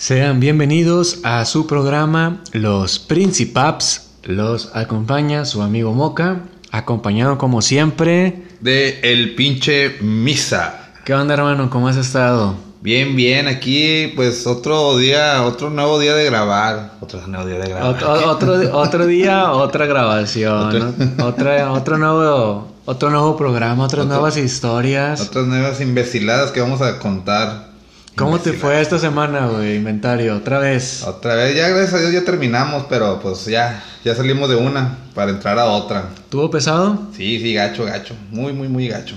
Sean bienvenidos a su programa Los Principaps. Los acompaña su amigo Moca, acompañado como siempre. De el pinche Misa. ¿Qué onda, hermano? ¿Cómo has estado? Bien, bien, aquí pues otro día, otro nuevo día de grabar. Otro nuevo día de grabar. Otro, otro, otro día, otra grabación. ¿no? Otra, otro nuevo, otro nuevo programa, otras Otro- nuevas historias. Otras nuevas imbeciladas que vamos a contar. ¿Cómo te fue esta semana, güey? Inventario, otra vez. Otra vez, ya gracias a Dios ya terminamos, pero pues ya, ya salimos de una para entrar a otra. ¿Tuvo pesado? Sí, sí, gacho, gacho. Muy, muy, muy gacho.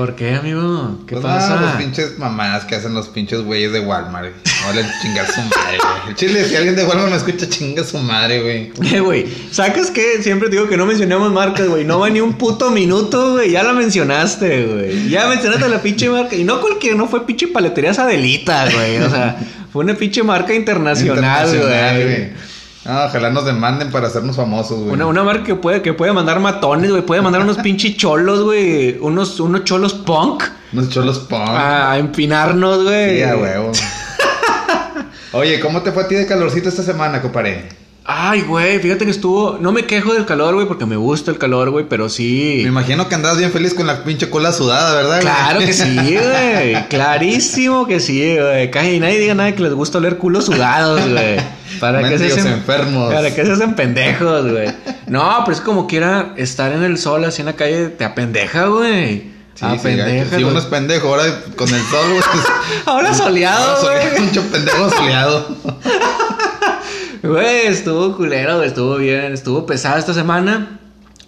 ¿Por qué, amigo? ¿Qué Pues pasa? nada, los pinches mamadas que hacen los pinches güeyes de Walmart. valen chingar su madre, güey. El chile, si alguien de Walmart me escucha, chinga su madre, güey. Eh, güey, ¿sacas que Siempre digo que no mencionemos marcas, güey. No va ni un puto minuto, güey. Ya la mencionaste, güey. Ya mencionaste la pinche marca. Y no cualquier, no fue pinche paletería Adelita, güey. O sea, fue una pinche marca internacional, Internacional, güey. Ah, ojalá nos demanden para hacernos famosos, güey. Una, una marca que puede, que puede mandar matones, güey. Puede mandar unos pinches cholos, güey. Unos, unos cholos punk Unos cholos punk. a, a empinarnos, güey. Sí, a huevo. Oye, ¿cómo te fue a ti de calorcito esta semana, compadre? Ay, güey, fíjate que estuvo. No me quejo del calor, güey, porque me gusta el calor, güey, pero sí. Me imagino que andabas bien feliz con la pinche cola sudada, ¿verdad? güey? Claro que sí, güey. Clarísimo que sí, güey. Casi nadie diga nada que les gusta oler culos sudados, güey. ¿Para qué se hacen enfermos. ¿Para qué se hacen pendejos, güey? No, pero es como quiera estar en el sol así en la calle te apendeja, güey. Sí, sí, apendeja. gacho. Si uno es pendejo, ahora con el sol, güey. Ahora soleado, Ahora soleado, güey. Pinche pendejo soleado. Güey, estuvo culero, estuvo bien, estuvo pesada esta semana,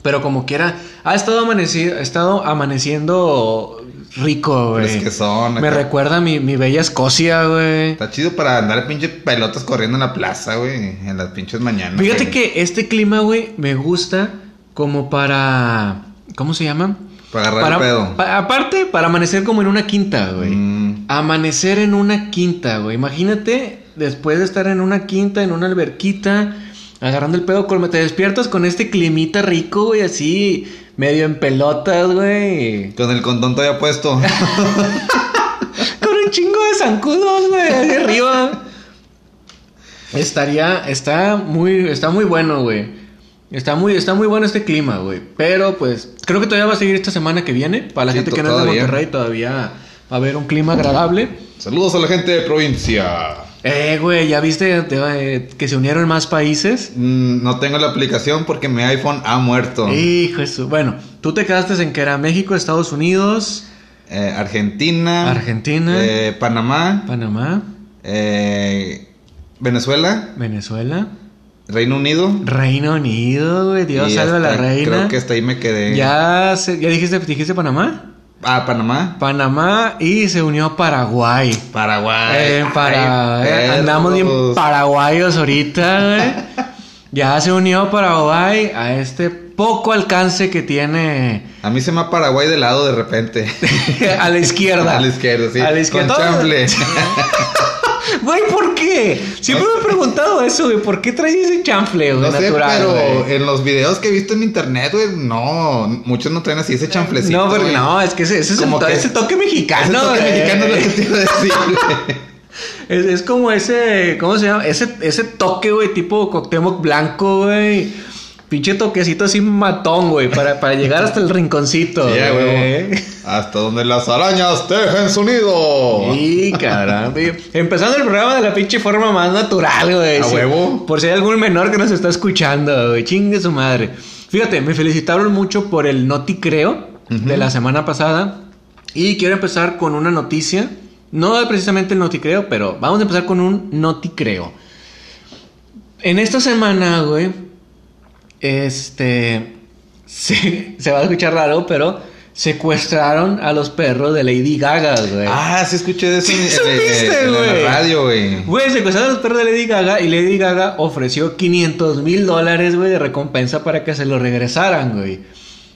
pero como quiera, ha estado amanecido, ha estado amaneciendo rico, güey. Es que son. Me recuerda a mi, mi bella Escocia, güey. Está chido para andar pinche pelotas corriendo en la plaza, güey. En las pinches mañanas. Fíjate güey. que este clima, güey, me gusta como para. ¿Cómo se llama? Para agarrar el pedo. pa- aparte, para amanecer como en una quinta, güey. Mm. Amanecer en una quinta, güey. Imagínate, después de estar en una quinta, en una alberquita, agarrando el pedo, te despiertas con este climita rico, güey, así, medio en pelotas, güey. Con el condón todavía puesto. Con un chingo de zancudos, güey, ahí arriba. Estaría, está muy, está muy bueno, güey. Está muy, está muy bueno este clima, güey. Pero pues, creo que todavía va a seguir esta semana que viene. Para la Sí, gente que no es de. Monterrey, todavía va a haber un clima agradable. Saludos a la gente de provincia. Eh, güey, ¿ya viste eh, que se unieron más países? Mm, no tengo la aplicación porque mi iPhone ha muerto. Hijo de su- Bueno, tú te quedaste en que era México, Estados Unidos, Eh, Argentina. Argentina. eh, Panamá. Panamá, Venezuela. Venezuela, Reino Unido. Reino Unido, güey. Dios salve a la reina. Creo que hasta ahí me quedé. Ya, se- ya dijiste, dijiste Panamá. Ah, Panamá. Panamá y se unió Paraguay. Paraguay. Eh, para, Ay, eh, andamos bien paraguayos ahorita, güey. Ya se unió Paraguay a este poco alcance que tiene A mí se me va Paraguay de lado de repente. a la izquierda. a la izquierda, sí. A la izquierda. Con chanfle. Güey, ¿por qué? Siempre me he preguntado eso, güey. ¿Por qué traes ese chanfle, güey, No sé, natural, pero en los videos que he visto en internet, güey, no. Muchos no traen así ese chanflecito. No, porque güey. no, es que ese, ese es el Como to- que- ese toque mexicano. Ese toque mexicano es lo que te iba a decir. Es, es como ese, ¿cómo se llama? Ese, ese toque, güey, tipo Cuauhtémoc blanco, güey. Pinche toquecito así matón, güey, para, para llegar hasta el rinconcito. Sí, güey. güey. Hasta donde las arañas tejen su nido. Sí, caramba. Empezando el programa de la pinche forma más natural, güey. A Sí. huevo. Por si hay algún menor que nos está escuchando, güey. Chingue su madre. Fíjate, me felicitaron mucho por el Noti Creo de la semana pasada. Y quiero empezar con una noticia. No precisamente el Noti Creo, pero vamos a empezar con un Noti Creo. En esta semana, güey, este. Se, se va a escuchar raro, pero secuestraron a los perros de Lady Gaga, güey. Ah, sí escuché de eso Sí, en, en- supiste, en- en güey. la radio, güey. Güey, secuestraron a los perros de Lady Gaga y Lady Gaga ofreció 500 mil dólares, güey, de recompensa para que se lo regresaran, güey.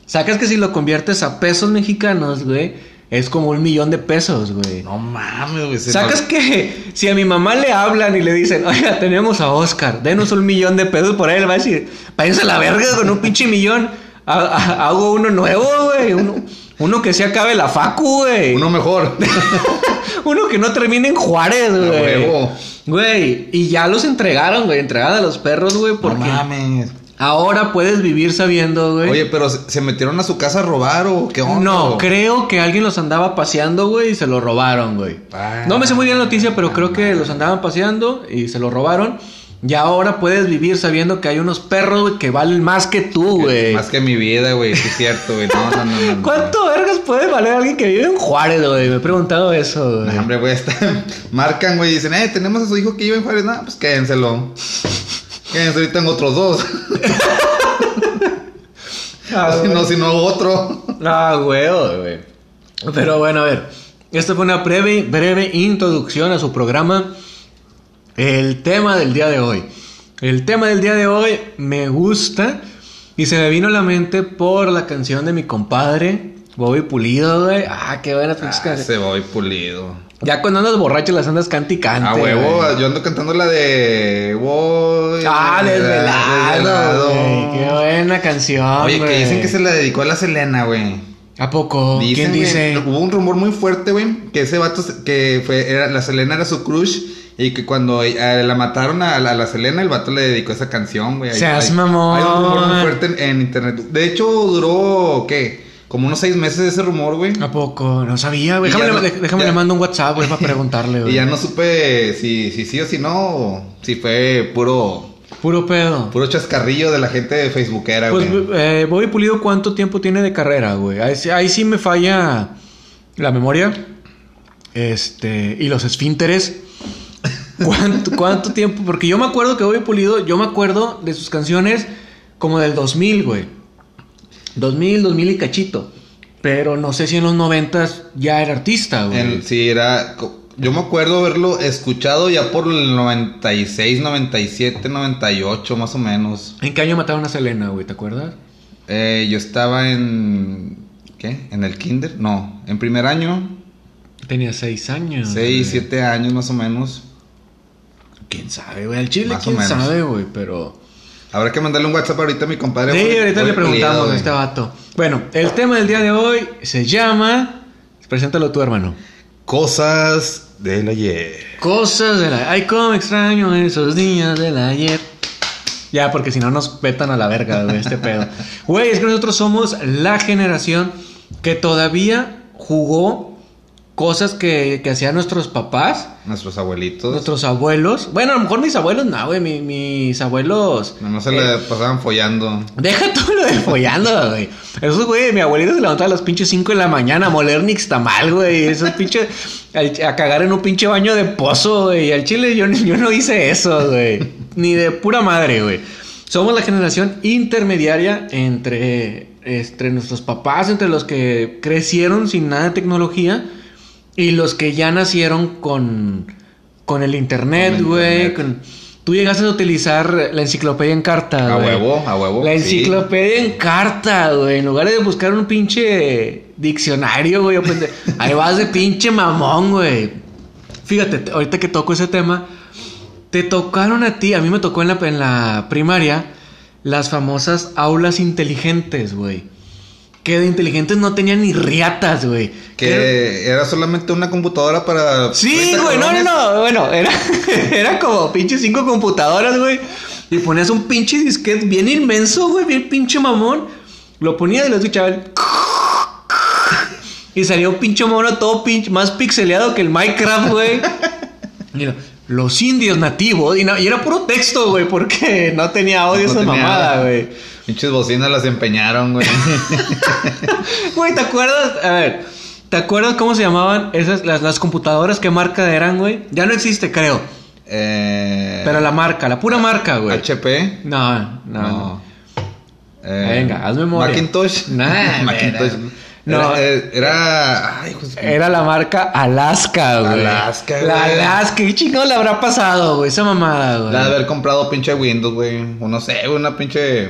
Sacas que si lo conviertes a pesos mexicanos, güey, es como un millón de pesos, güey. No mames, güey. Sacas que si a mi mamá le hablan y le dicen, oiga, tenemos a Oscar, denos un millón de pesos por él, va a decir, váyanse a la verga con un pinche millón. Ha- ha- Hago uno nuevo, güey. Uno, Uno que se acabe la facu, güey. Uno mejor. Uno que no termine en Juárez, güey. Güey, y ya los entregaron, güey. Entregaron a los perros, güey, No porque mames. Ahora puedes vivir sabiendo, güey. Oye, pero ¿se metieron a su casa a robar o qué onda? No, creo que alguien los andaba paseando, güey, y se lo robaron, güey. Ah. no me sé muy bien la noticia, pero creo que los andaban paseando y se lo robaron. Y ahora puedes vivir sabiendo que hay unos perros, güey, que valen más que tú, güey. Más que mi vida, güey. Sí es cierto, güey. No, no, no, no, no. ¿Cuánto vergas puede valer alguien que vive en Juárez, güey? Me he preguntado eso, güey. Hombre, güey, está- marcan, güey, y dicen, eh, tenemos a su hijo que vive en Juárez. No, pues quédenselo. Quédense, ahorita tengo otros dos. Ah, si no, si no, otro. Ah, güey, güey. Pero bueno, a ver. Esta fue una breve, breve introducción a su programa. El tema del día de hoy. El tema del día de hoy me gusta y se me vino a la mente por la canción de mi compadre, Bobby Pulido, güey. Ah, qué buena Ah, canciones. se voy pulido. Ya cuando andas borracho las andas cante. Ah, huevo, güey. yo ando cantando la de. Voy. Ah, desvelado, desvelado. güey. Qué buena canción, Oye, que dicen que se la dedicó a la Selena, güey. ¿A poco? Dicen, ¿Quién dice? Hubo un rumor muy fuerte, güey, que ese vato, que fue, era, la Selena era su crush, y que cuando eh, la mataron a la, a la Selena, el vato le dedicó esa canción, güey. Seas mamón. Hay un rumor muy fuerte en, en internet. De hecho, duró, ¿qué? Como unos seis meses ese rumor, güey. ¿A poco? No sabía, güey. Déjame, le, déjame ya- le mando un WhatsApp, güey, para preguntarle, güey. Y ya no supe si, si sí o si no, o si fue puro, Puro pedo. puro chascarrillo de la gente de Facebookera, Pues, güey. eh, Bobby Pulido, ¿cuánto tiempo tiene de carrera, güey? Ahí, sí- ahí sí me falla la memoria. Este, y los esfínteres. ¿Cuánto, ¿Cuánto tiempo? Porque yo me acuerdo que Bobby Pulido, yo me acuerdo de sus canciones como del 2000, güey. 2000, 2000 y cachito. Pero no sé si en los 90 ya era artista, güey. En- sí, era. Yo me acuerdo haberlo escuchado ya por el 96, 97, 98, más o menos. ¿En qué año mataron a Selena, güey? ¿Te acuerdas? Eh, yo estaba en. ¿Qué? ¿En el kinder? No, en primer año. Tenía seis años. 6, güey. 7 años más o menos. ¿Quién sabe, güey? Al chile, Más ¿quién sabe, güey? Pero... Habrá que mandarle un WhatsApp ahorita a mi compadre. Sí, Voy- ahorita voy le preguntamos a este vato. Bueno, el tema del día de hoy se llama... Preséntalo tú, hermano. Cosas del ayer. Cosas de la... Ay, cómo extraño esos días del ayer. Ya, porque si no nos vetan a la verga, güey, este pedo. Güey, es que nosotros somos la generación que todavía jugó cosas que, que hacían nuestros papás, Nuestros abuelitos. nuestros abuelos. Bueno, a lo mejor mis abuelos no, güey, mi- mis abuelos... No se eh, le pasaban follando. Deja todo lo de follando, güey. Esos, güey, mi abuelita se levantaba a las pinches 5 de la mañana a moler nixtamal, güey. Esos pinches. A cagar en un pinche baño de pozo, güey. Al chile yo, yo no hice eso, güey. Ni de pura madre, güey. Somos la generación intermediaria entre, entre nuestros papás, entre los que crecieron sin nada de tecnología y los que ya nacieron con, con el internet, güey. con- Tú llegaste a utilizar la enciclopedia en carta, A güey. huevo, a huevo. La sí. enciclopedia en carta, güey. En lugar de buscar un pinche diccionario, güey. pende- Ahí vas de pinche mamón, güey. Fíjate, te- ahorita que toco ese tema, te tocaron a ti, a mí me tocó en la, en la primaria, las famosas aulas inteligentes, güey. Que de inteligentes no tenían ni riatas, güey. Que era solamente una computadora para. Sí, 30 güey, no, no, no. Bueno, era, era como pinche cinco computadoras, güey. Y ponías un pinche disquete bien inmenso, güey, bien pinche mamón. Lo ponías y lo escuchaba. el Y salía un pinche mono todo pinche, más pixeleado que el Minecraft, güey. Mira, los indios nativos. Y, no- y era puro texto, güey, porque no tenía audio No esa tenía- mamada, güey. Pinches bocinas las empeñaron, güey. Güey, ¿te acuerdas? A ver, ¿te acuerdas cómo se llamaban esas, las, las computadoras? ¿Qué marca eran, güey? Ya no existe, creo. eh, Pero la marca, la pura marca, güey. HP. No, no. Eh, Venga, haz memoria. Macintosh. Nah, Macintosh. No. Era, eh, era- ay, Era la marca Alaska, güey. Alaska, La güey. Alaska. ¿Qué chingado le habrá pasado, güey? Esa mamada, güey. La de haber comprado pinche Windows, güey. O no sé, una pinche.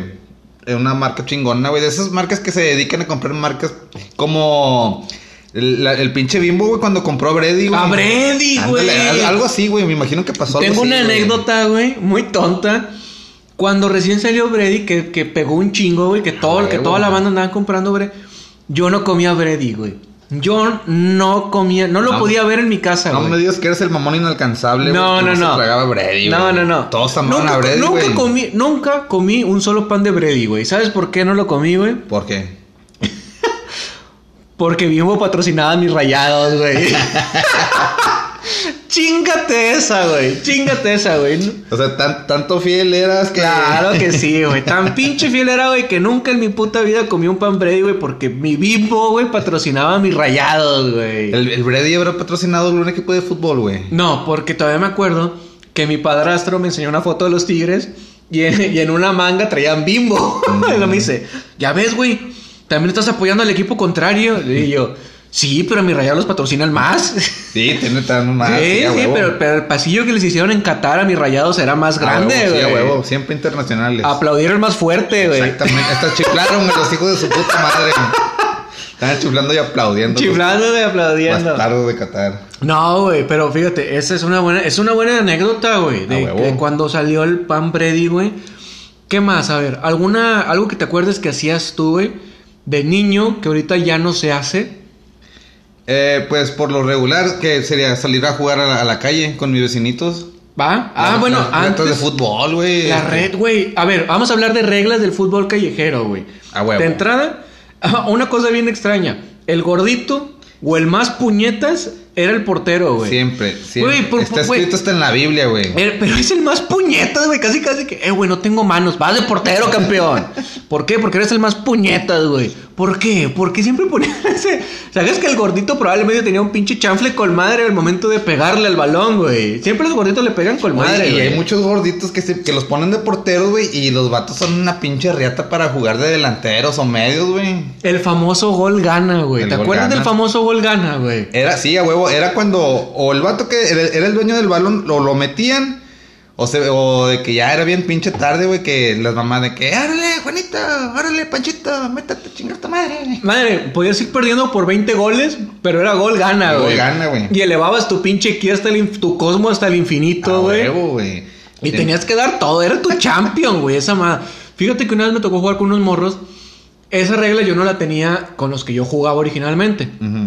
eh, Una marca chingona, güey. De esas marcas que se dedican a comprar marcas como. El, la- el pinche Bimbo, güey, cuando compró a Brady, güey. A Brady, güey. al- Algo así, güey. Me imagino que pasó algo Tengo así, una anécdota, güey, muy tonta. Cuando recién salió Brady, que, que pegó un chingo, güey, que, todo, que toda la banda andaba comprando Brady. Yo no comía Brady, güey. Yo no comía, no lo No. podía ver en mi casa, No güey. me digas que eres el mamón inalcanzable. No, güey, que no, se no. tragaba Brady, no, güey. no, no. Todos amaban nunca, a Brady, nunca güey. comí, nunca comí un solo pan de Brady, güey. ¿Sabes por qué no lo comí, güey? ¿Por qué? Porque Bimbo patrocinaba mis rayados, güey. Chingate esa, güey. Chingate esa, güey. O sea, tan, tanto fiel eras que... Claro que sí, güey. Tan pinche fiel era, güey, que nunca en mi puta vida comí un pan Brady, güey, porque mi Bimbo, güey, patrocinaba mis rayados, güey. El, el Brady habrá patrocinado algún equipo de fútbol, güey. No, porque todavía me acuerdo que mi padrastro me enseñó una foto de los tigres y en, y en una manga traían bimbo. y luego me dice, ya ves, güey, también estás apoyando al equipo contrario. Y yo, sí, pero mi rayados los patrocinan más. Sí, tiene tan más. sí, a sí, huevo. pero, pero el pasillo que les hicieron en Qatar a mis rayados era más grande, güey. Sí, a huevo, siempre internacionales. Aplaudieron más fuerte, güey. Exactamente. Hasta chiflaron los hijos de su puta madre. Estaban chiflando y aplaudiendo. Chiflando y aplaudiendo. Bastardos de Qatar. No, güey, pero fíjate, esa es una buena, es una buena anécdota, güey, de, de cuando salió el pan Brady, güey. ¿Qué más? A ver, alguna, algo que te acuerdes que hacías tú, güey, de niño que ahorita ya no se hace. Eh, pues por lo regular, que sería salir a jugar a la, a la calle con mis vecinitos. ¿Va? Ah, bueno, antes. de fútbol, güey. La Este, red, güey. A ver, vamos a hablar de reglas del fútbol callejero, güey. A huevo. De entrada, una cosa bien extraña. El gordito o el más puñetas era el portero, güey. Siempre, siempre. Güey, por- Está escrito hasta en la Biblia, güey. Pero es el más puñetas, güey. Casi, casi que, eh, güey, no tengo manos. Vas de portero, campeón. ¿Por qué? Porque eres el más puñetas, güey. ¿Por qué? Porque siempre ponían ese. ¿Sabes que el gordito probablemente tenía un pinche chanfle con madre al momento de pegarle al balón, güey? Siempre los gorditos le pegan con madre, y hay muchos gorditos que, se- que los ponen de porteros, güey, y los vatos son una pinche riata para jugar de delanteros o medios, güey. El famoso gol gana, güey. ¿Te acuerdas del famoso gol gana, güey? Era, sí, a huevo, era cuando o el vato que era, era el dueño del balón lo, lo metían, o, se, o de que ya era bien pinche tarde, güey, que las mamás de que, árale, Juanita, árale, Panchito, métate a chingar tu madre. Madre, podías ir perdiendo por 20 goles, pero era gol gana, Gol güey. gana, güey. Y elevabas tu pinche ki hasta el tu cosmo hasta el infinito, güey. güey. Y tenías que dar todo, era tu champion, güey, esa madre. Fíjate que una vez me tocó jugar con unos morros. Esa regla yo no la tenía con los que yo jugaba originalmente. Ujú.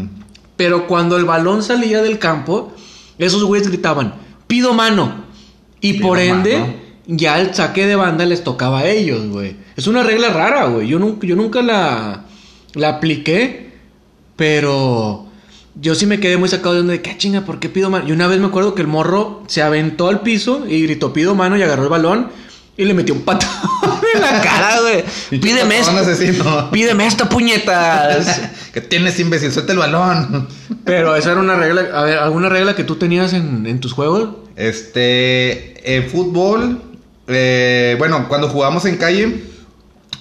Pero cuando el balón salía del campo, esos güeyes gritaban, pido mano. Y Pido por ende, mano. ya el saque de banda les tocaba a ellos, güey. Es una regla rara, güey. Yo nunca, yo nunca la, la apliqué, pero yo sí me quedé muy sacado de onda de qué chinga, ¿por qué pido mano? Y una vez me acuerdo que el morro se aventó al piso y gritó, pido mano y agarró el balón y le metió un en la cara, güey. Pídeme esto. asesino. Pídeme esto, puñetas. ¿Qué tienes, imbécil? Suelta el balón. Pero esa era una regla. A ver, ¿alguna regla que tú tenías en, en tus juegos? Este, en fútbol, eh, bueno, cuando jugábamos en calle,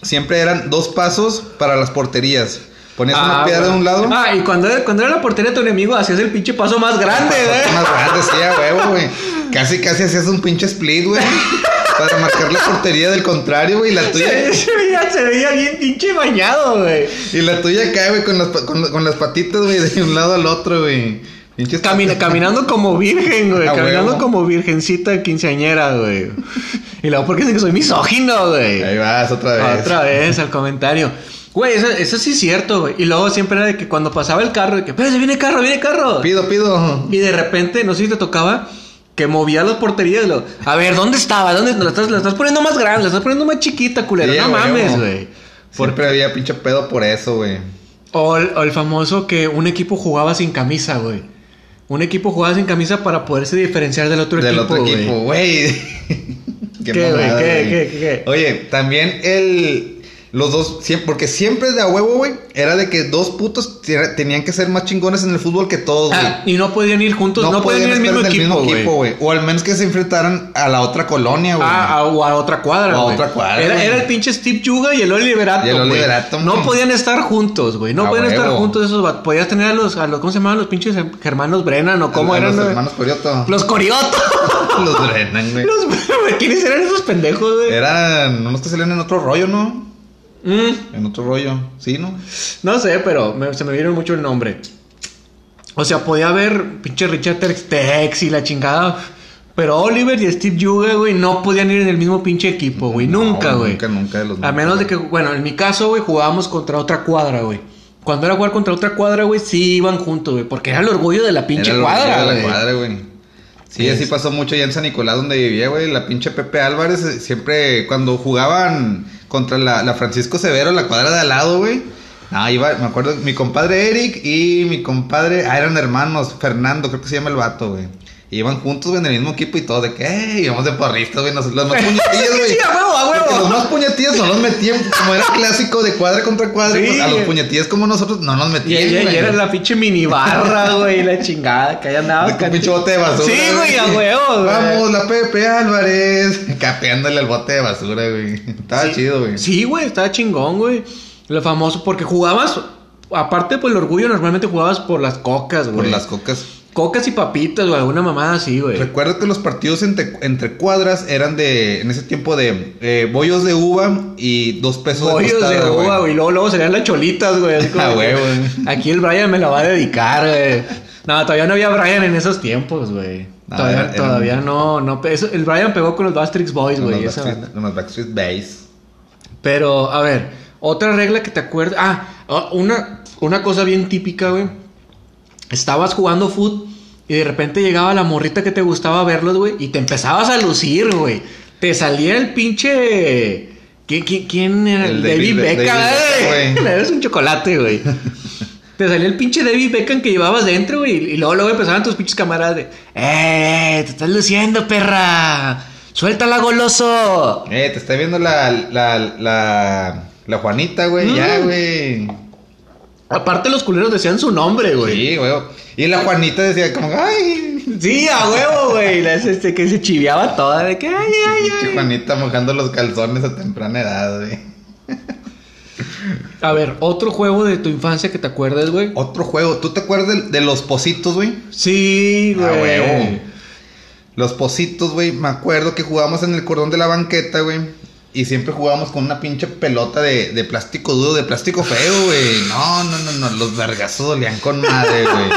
siempre eran dos pasos para las porterías. Ponías una piedra de un lado. Ah, y cuando era, cuando era la portería de tu enemigo, hacías el pinche paso más grande, pasote ¿eh? más grande, sí, a huevo, güey. Casi, casi hacías un pinche split, güey. Para marcar la portería del contrario, güey. y La tuya. Se, se veía, se veía bien pinche bañado, güey. Y la tuya acá, güey, con las, con, con las patitas, güey, de un lado al otro, güey. Camina, caminando como virgen, güey. Caminando huevo. como virgencita quinceañera, güey. Y luego, ¿por qué dicen que soy misógino, güey? Ahí vas, otra vez. Otra vez al comentario. Güey, eso, eso sí es cierto, güey. Y luego siempre era de que cuando pasaba el carro, de que, espérate, viene carro, viene carro. Pido, pido. Y de repente, no sé si te tocaba, que movía las porterías. Lo, a ver, ¿dónde estaba? ¿Dónde la estás, la estás poniendo más grande? La estás poniendo más chiquita, culero. Sí, no mames, güey. Siempre había pinche pedo por eso, güey. O el, o el famoso que un equipo jugaba sin camisa, güey. Un equipo jugaba sin camisa para poderse diferenciar del otro Del equipo. otro güey. equipo, güey. ¿Qué, mamada, ¿Qué, güey. qué, qué, qué? Oye, también el. Los dos, siempre, porque siempre de a huevo, güey, era de que dos putos te- tenían que ser más chingones en el fútbol que todos, güey. Ah, y no podían ir juntos, no, podían ir en el mismo equipo, güey. O al menos que se enfrentaran a la otra colonia, güey. Ah, a- o a otra cuadra, O a otra cuadra, Era, era el pinche Steve Yuga y el Oliver Atom, Y el güey. Oliver Atom, No podían estar juntos, güey. No podían estar juntos esos vatos. Podías tener a los, a los, ¿cómo se llamaban los pinches hermanos Brennan o cómo A eran? Los hermanos Corioto. Los Corioto. Los drenan, güey. ¿Quiénes eran esos pendejos, güey? Eran unos que salían en otro rollo, ¿no? Mm, En otro rollo, ¿sí, no? no sé, pero me- se me vieron mucho el nombre. O sea, podía haber pinche Richard Tex y la chingada. Pero Oliver y Steve Yuga, güey, no podían ir en el mismo pinche equipo, güey. No, nunca, güey. Nunca, nunca de los A menos de que, bueno, en mi caso, güey, jugábamos contra otra cuadra, güey. cuando era jugar contra otra cuadra, güey, sí iban juntos, güey. Porque era el orgullo de la pinche Era el cuadra, de güey. la cuadra, güey. Sí, Es- así pasó mucho allá en San Nicolás donde vivía, güey. La pinche Pepe Álvarez eh, siempre cuando jugaban contra la, la Francisco Severo, la cuadra de al lado, güey. Ah, iba, me acuerdo, mi compadre Eric y mi compadre, ah, eran hermanos, Fernando, creo que se llama el vato, güey. Iban juntos, güey, en el mismo equipo y todo, de que, íbamos de porristas, güey, los más puñetillos, güey. Sí, a huevo, a huevo. Porque Los más puñetillos no los metían, como era clásico de cuadra contra cuadra, Sí. pues, a los puñetillos como nosotros no nos Y, metían, y- y era la pinche mini barra, güey, la chingada, que ahí andabas. De un pinche bote de basura. Sí, güey, a huevo, güey. Vamos, la Pepe Álvarez. Capeándole al bote de basura, güey. Estaba Sí. chido, güey. Sí, güey, estaba chingón, güey. Lo famoso, porque jugabas, aparte por el orgullo, normalmente jugabas por las cocas, güey. Por las cocas. Cocas y papitas, güey, alguna mamada así, güey. Recuerdo que los partidos entre, entre cuadras eran de, en ese tiempo, de eh, bollos de uva y dos pesos Bollos de de tostada, uva, güey. Y luego, luego serían las cholitas, güey. como Ah. Aquí el Brian me la va a dedicar, güey. No, todavía no había Brian en esos tiempos, güey. No, todavía era- era todavía un- no, no. eso- el Brian pegó con los Bastrix Boys, güey. los Backstreet- banda. con los Backstreet Bass. Pero, a ver, otra regla que te acuerdas. Ah, ah, una, una cosa bien típica, güey. Estabas jugando foot y de repente llegaba la morrita que te gustaba verlos, güey, y te empezabas a lucir, güey. Te salía el pinche. ¿Quién, quién, quién era? El David, David- Beckham, Beckham, güey. güey. Eres un chocolate, güey. Te salía el pinche David Beckham que llevabas dentro, güey. Y luego, luego empezaban tus pinches camaradas de. ¡Eh! ¡Te estás luciendo, perra! ¡Suéltala, goloso! Eh, te está viendo la, la, la, la Juanita, güey. Mm. Ya, güey. Aparte, los culeros decían su nombre, güey. Sí, güey. Y la Juanita decía como, ay. Sí, a huevo, güey. La- Este, que se chiviaba toda de que. ¡Ay, ay, ay! Juanita mojando los calzones a temprana edad, güey. A ver, otro juego de tu infancia que te acuerdes, güey. Otro juego. ¿Tú te acuerdas de, de los positos, güey? Sí, güey. huevo. Los positos, güey. Me acuerdo que jugábamos en el cordón de la banqueta, güey. Y siempre jugábamos con una pinche pelota de, de plástico duro, de plástico feo, güey. No, no, no, no. Los vergazos dolían con madre, güey.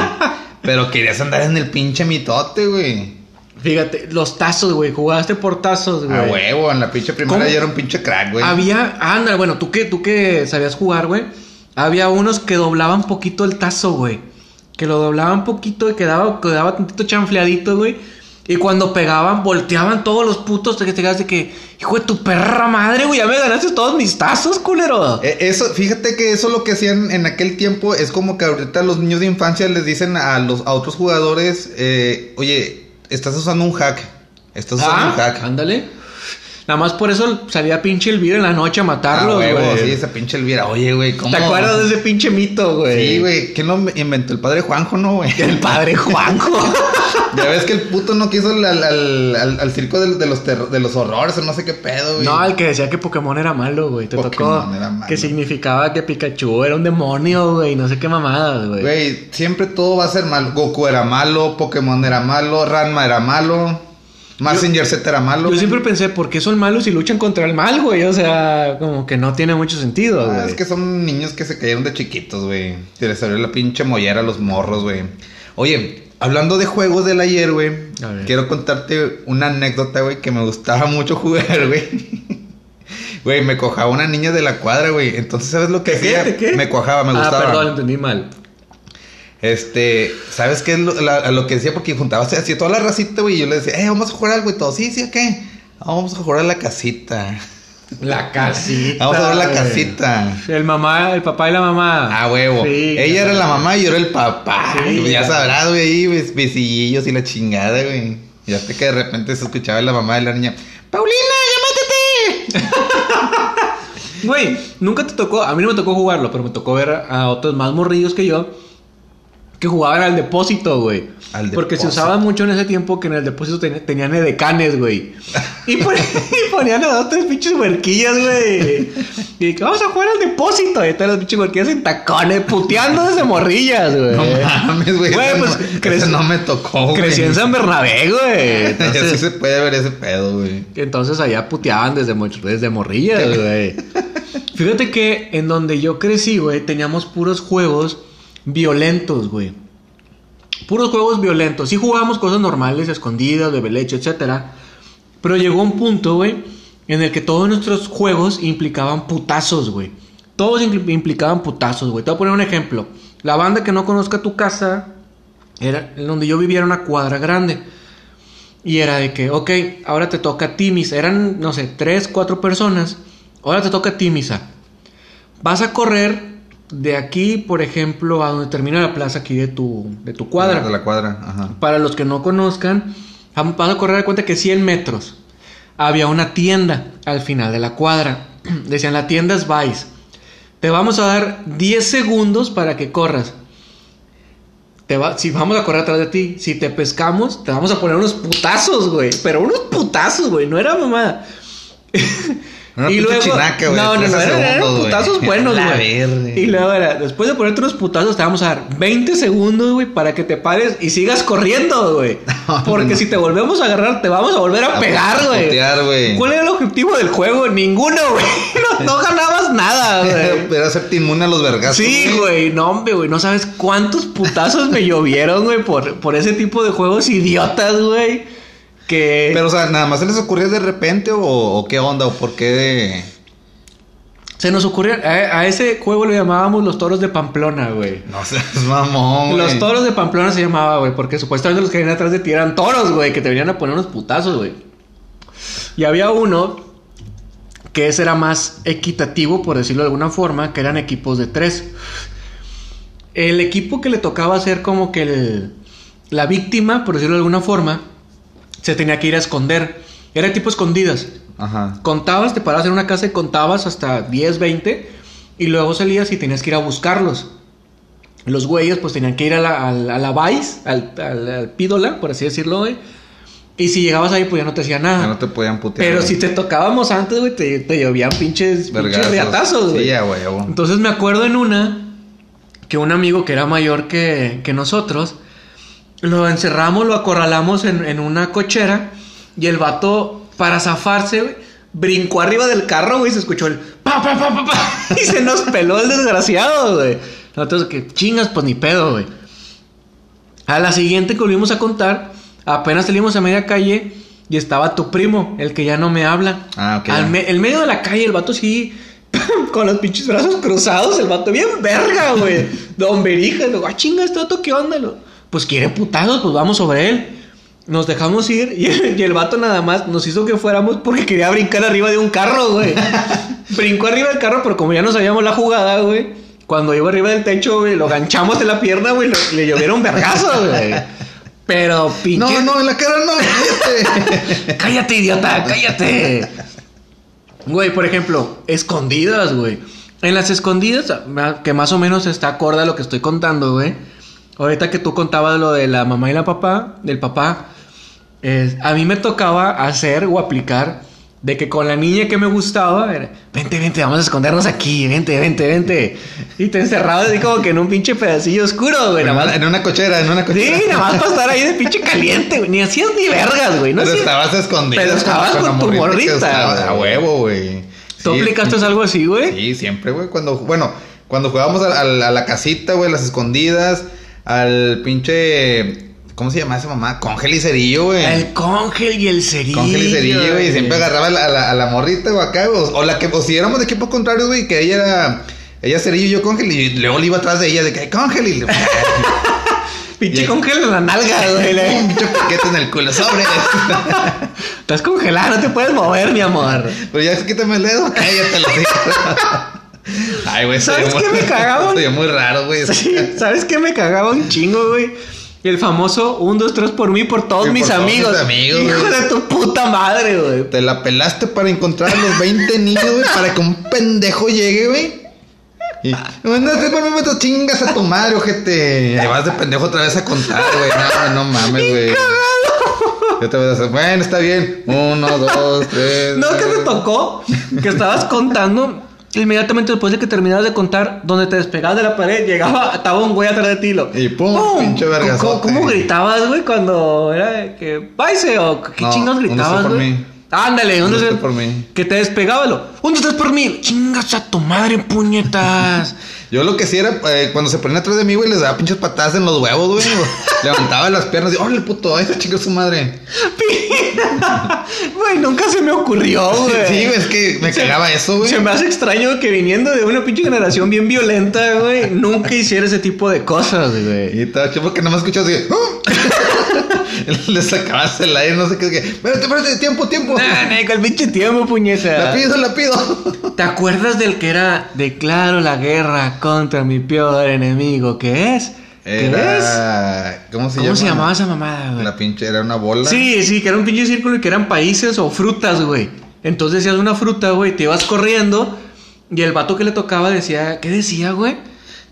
Pero querías andar en el pinche mitote, güey. Fíjate, los tazos, güey. Jugaste por tazos, güey. A huevo, en la pinche primera ¿Cómo? ya era un pinche crack, güey. Había, anda, bueno, tú que, tú que sabías jugar, güey. Había unos que doblaban poquito el tazo, güey. Que lo doblaban poquito y quedaba, quedaba tantito chanfleadito, güey. Y cuando pegaban, volteaban todos los putos. Te quedas de que, hijo de tu perra madre, güey, ya me ganaste todos mis tazos, culero. Eh, Eso, fíjate que eso lo que hacían en aquel tiempo es como que ahorita los niños de infancia les dicen a los a otros jugadores, eh, oye, estás usando un hack, estás usando un Ah, hack. ándale. Nada más por eso salía pinche Elvira en la noche a Ah, matarlos, huevo, güey. sí, esa pinche Elvira, oye, güey, ¿cómo? ¿Te acuerdas de ese pinche mito, güey? Sí, güey, ¿quién lo inventó? El padre Juanjo, ¿no, güey? El padre Juanjo. Ya ves que el puto no quiso al, al, al- al- al circo de, de los de los horrores o no sé qué pedo, güey. No, el que decía que Pokémon era malo, güey. Te Pokémon tocó. era malo. Que significaba que Pikachu era un demonio, güey. No sé qué mamadas, güey. Güey, siempre todo va a ser malo. Goku era malo, Pokémon era malo, Ranma era malo, Mazinger Z era malo. Yo siempre pensé, ¿por qué son malos y luchan contra el mal, güey? O sea, como que no tiene mucho sentido, Ah, güey. es que son niños que se cayeron de chiquitos, güey. Se les abrió la pinche mollera a los morros, güey. Oye, hablando de juegos del ayer, güey. Quiero contarte una anécdota, güey, que me gustaba mucho jugar, güey. Güey, me cojaba una niña de la cuadra, güey. Entonces, ¿sabes lo que ¿Qué, hacía? qué? Me cuajaba, me Ah, gustaba. perdón, entendí mal. Este, ¿sabes qué es lo, la- lo que decía? Porque juntaba así toda la racita, güey. Y yo le decía, eh, vamos a jugar algo y todo. Sí, sí, ¿a qué? Vamos a jugar a la casita. La casita. Vamos a ver la casita. El mamá, el papá y la mamá. Ah, huevo. Sí, Ella era la mamá y yo era el papá. Sí, Pues ya sabrás, güey, ahí, besillillos y la chingada, güey. Y hasta que de repente se escuchaba la mamá de la niña, Paulina, ya métete. Güey, nunca te tocó, a mí no me tocó jugarlo, pero me tocó ver a otros más morrillos que yo que jugaban al depósito, güey. Al Porque se usaba mucho en ese tiempo que en el depósito ten- tenían edecanes, güey. Y, pon- y ponían a dos, tres pinches huerquillas, güey. Y que vamos a jugar al depósito. Y están las pinches huerquillas en tacones, puteando desde morrillas, güey. No mames, güey. Pues, no, me tocó, güey. Crecí en San Bernabé, güey. Ya sí Entonces, se puede ver ese pedo, güey. entonces allá puteaban desde, desde morrillas, güey. Fíjate que en donde yo crecí, güey, teníamos puros juegos violentos, güey. Puros juegos violentos. Sí jugábamos cosas normales, escondidas, bebe leche, etcétera. Pero llegó un punto, güey, en el que todos nuestros juegos implicaban putazos, güey. todos impl- implicaban putazos, güey. Te voy a poner un ejemplo. La banda que no conozca tu casa, era en donde yo vivía era una cuadra grande. Y era de que, ok, ahora te toca a ti, Misa. Eran, no sé, tres, cuatro personas. Ahora te toca a ti, Misa. Vas a correr de aquí, por ejemplo, a donde termina la plaza aquí de tu, de tu cuadra. De la cuadra, ajá. Para los que no conozcan, vas a correr de cuenta que 100 metros. Había una tienda al final de la cuadra. Decían, la tienda es Vice. Te vamos a dar 10 segundos para que corras. Te va, si vamos a correr atrás de ti, si te pescamos, te vamos a poner unos putazos, güey. Pero unos putazos, güey. No era mamada. Una pinche chinaca, güey, No, no, no, 13 eran, putazos buenos, güey. Y luego era, después de ponerte unos putazos, te vamos a dar 20 segundos, güey, para que te pares y sigas corriendo, güey. No, Porque no. si te volvemos a agarrar, te vamos a volver a, A pegar, güey. ¿Cuál era el objetivo del juego? Ninguno, güey. No, no ganabas nada, güey. Era hacerte inmune a los vergazos. Sí, güey, no, hombre, güey, no sabes cuántos putazos me llovieron, güey, por, por ese tipo de juegos idiotas, güey. Que... Pero, o sea, nada más se les ocurría de repente o, o qué onda o por qué de... Se nos ocurrió, a, a ese juego le llamábamos los toros de Pamplona, güey. No seas mamón, güey. Los toros de Pamplona se llamaba, güey, porque supuestamente los que venían atrás de ti eran toros, güey, que te venían a poner unos putazos, güey. Y había uno que ese era más equitativo, por decirlo de alguna forma, que eran equipos de tres. El equipo que le tocaba ser como que el- la víctima, por decirlo de alguna forma, se tenía que ir a esconder. Era tipo escondidas. Ajá. Contabas, te parabas en una casa y contabas hasta 10, 20 y luego salías y tenías que ir a buscarlos. Los güeyes pues tenían que ir a la, a la, a la Vice, al, al- al pídola, por así decirlo, güey. Y si llegabas ahí pues ya no te hacía nada. Ya no te podían putear. Pero güey. si te tocábamos antes, güey, te, te llovían pinches, güey. Sí, ya, güey. ya, güey. Entonces me acuerdo en una que un amigo que era mayor que, que nosotros, lo encerramos, lo acorralamos en, en una cochera y el vato, para zafarse, güey, brincó arriba del carro, güey, y se escuchó el pa, pa, pa, pa, pa, y se nos peló el desgraciado, güey. Nosotros que chingas, pues ni pedo, güey. A la siguiente que volvimos a contar, apenas salimos a media calle y estaba tu primo, el que ya no me habla. Ah, ok. Al me- el medio de la calle, el vato sí, con los pinches brazos cruzados, el vato bien verga, güey. Don Berija, luego, ah, chinga, este vato, ¿qué onda? Lo- Pues quiere putados, pues vamos sobre él. Nos dejamos ir y el, y el vato nada más nos hizo que fuéramos porque quería brincar arriba de un carro, güey. Brincó arriba del carro, pero como ya no sabíamos la jugada, güey. Cuando iba arriba del techo, güey, lo ganchamos en la pierna, güey, le llovieron vergazos, güey. Pero pinche. No, no, en la cara no. cállate. Cállate, idiota, cállate. Güey, por ejemplo, escondidas, güey. En las escondidas, que más o menos está acorde a lo que estoy contando, güey. Ahorita que tú contabas lo de la mamá y la papá, del papá, eh, a mí me tocaba hacer o aplicar de que con la niña que me gustaba, era, vente, vente, vamos a escondernos aquí, vente, vente, vente. Y te encerrabas así como que en un pinche pedacillo oscuro, güey. en, Nada una, más, en una cochera, en una cochera. sí, nada más para estar ahí de pinche caliente, güey. Ni hacías ni vergas, güey. No Pero hacías- estabas escondido. Pero estabas la con tu morrita. A huevo, güey. ¿Tú Sí, aplicaste pinche- algo así, güey? Sí, siempre, güey. Cuando, bueno, cuando jugábamos a, a- a la casita, güey, las escondidas, al pinche. ¿Cómo se llama esa mamá? Congel y cerillo, güey. El congel y el cerillo. Congel y cerillo, güey. y Siempre agarraba a la, a la, a la morrita, güey, acá, güey. O, la que, o si éramos de equipo contrario, güey, que ella era. Ella cerillo y yo congel. Y luego le iba atrás de ella, de que congel. Y. Pinche Y- congel en la nalga, güey. un pinche piquete en el culo, sobre. Estás congelado, no te puedes mover, mi amor. Pero ya quítame el dedo, cállate la Ay, güey, ¿Sabes qué me cagaban? Soy muy raro, güey. Sí, ¿Sabes qué me cagaba un chingo, güey? El famoso 1, 2, 3 por mí, por todos Sí, por mis todos amigos. mis amigos, Hijo de tu puta madre, güey. Te la pelaste para encontrar a los 20 niños, güey, para que un pendejo llegue, güey. Y, no sé por mí, me chingas a tu madre, ojete. Ahí vas de pendejo otra vez a contar, güey. No, no mames, güey. Yo te voy a hacer, bueno, está bien. Uno, dos, tres. ¿No que te tocó? Que estabas contando. Inmediatamente después de que terminabas de contar, donde te despegabas de la pared, llegaba, estaba un güey atrás de ti. Lo, Y pum, pinche vergazote. ¿Cómo, cómo gritabas, güey, cuando era que paise o qué No, chingados gritabas, por güey? mí. Ándale, un Un por mí. Que te despegaba lo. Un dos, tres por mí. Chingas a tu madre, puñetas. Yo lo que sí era, eh, cuando se ponían atrás de mí, güey, les daba pinches patadas en los huevos, güey. Levantaba las piernas y, órale, puto, esa chica su madre. Güey, nunca se me ocurrió, güey. Sí, güey, es que me Se- cagaba eso, güey. Se me hace extraño que viniendo de una pinche generación bien violenta, güey, nunca hiciera ese tipo de cosas, güey. Y estaba chido porque no me escuchas así. Le sacabas el aire, no sé qué. Espérate, espérate, tiempo, tiempo. Nah, nah, con el pinche tiempo, puñeta. La pido, la pido. ¿Te acuerdas del que era declaro la guerra contra mi peor enemigo? ¿Qué es? ¿Qué es? ¿Cómo se ¿Cómo llama? se llamaba esa mamada, güey? La pinche, era una bola. Sí, sí, que era un pinche círculo y que eran países o frutas, güey. Entonces decías una fruta, güey, te ibas corriendo y el vato que le tocaba decía, ¿qué decía, güey?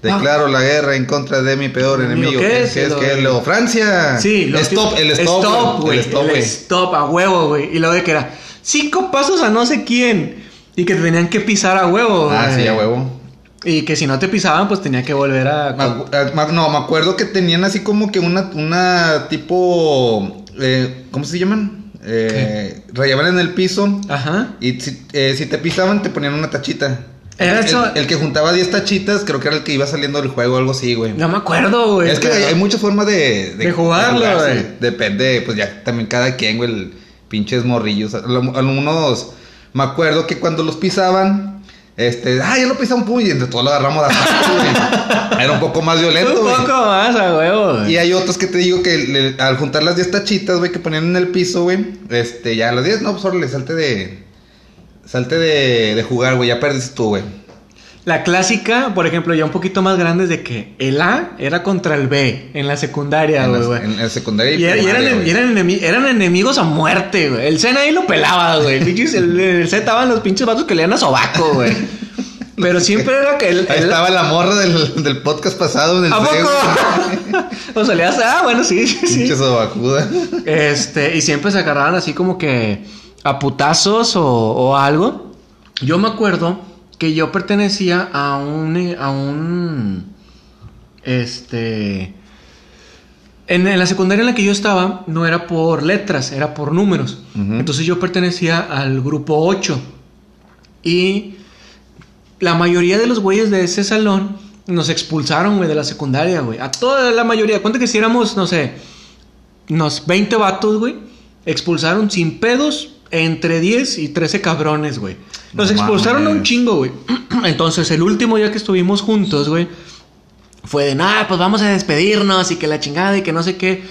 Declaro la guerra en contra de mi peor Enemigo. ¿qué ¿Qué es? es? ¿Qué es? Lo- ¿Qué es? Lo- Francia. Sí, los stop, tipos- el stop. Stop. El stop, El güey. stop, a huevo, güey. Y luego de que era cinco pasos a no sé quién. Y que te tenían que pisar a huevo, Ah, sí, a huevo. Y que si no te pisaban, pues tenía que volver a. Eh, ma- no, me acuerdo que tenían así como que una, una tipo. eh, ¿Cómo se llaman? Eh, rayaban en el piso. Ajá. Y si, eh, si te pisaban, te ponían una tachita. Era el, eso- el- el que juntaba 10 tachitas, creo que era el que iba saliendo del juego o algo así, güey. No me acuerdo, güey. es que hay, hay muchas formas de, De jugarlo, jugar, güey. sí. Depende, pues ya también cada quien, güey, el pinches morrillos. Al- Algunos, me acuerdo que cuando los pisaban, este, ah, ya lo pisa un puño y entre todos lo agarramos a güey. Era un poco más violento, Un güey. poco más a huevo. Y hay otros que te digo que le- al juntar las 10 tachitas, güey, que ponían en el piso, güey, este, ya a las 10, no, pues órale, salte de. Salte de, de jugar, güey, ya perdiste tú, güey. La clásica, por ejemplo, ya un poquito más grande es de que el A era contra el B en la secundaria, En, güey, güey. en la secundaria Y, y primaria, y eran, enemi- eran enemigos a muerte, güey. El Zen ahí lo pelaba, güey. El, el Zen estaban los pinches vatos que le dan a sobaco, güey. Pero siempre era que el. Ahí el- estaba la morra del, del podcast pasado en el ¿A C, poco? o salías, ah, bueno, sí, sí, sí. Pinche sobacuda. Este, y siempre se agarraban así como que a putazos o, o algo. Yo me acuerdo que yo pertenecía a un. a un. Este. En, en la secundaria en la que yo estaba, no era por letras, era por números. Entonces yo pertenecía al grupo 8. Y la mayoría de los güeyes de ese salón nos expulsaron, güey, de la secundaria, güey. A toda la mayoría. Cuenta que si éramos, no sé, unos 20 vatos, güey, expulsaron sin pedos entre 10 y 13 cabrones, güey. Nos No expulsaron a un chingo, güey. Entonces, el último día que estuvimos juntos, güey, fue de, nada, pues vamos a despedirnos y que la chingada y que no sé qué.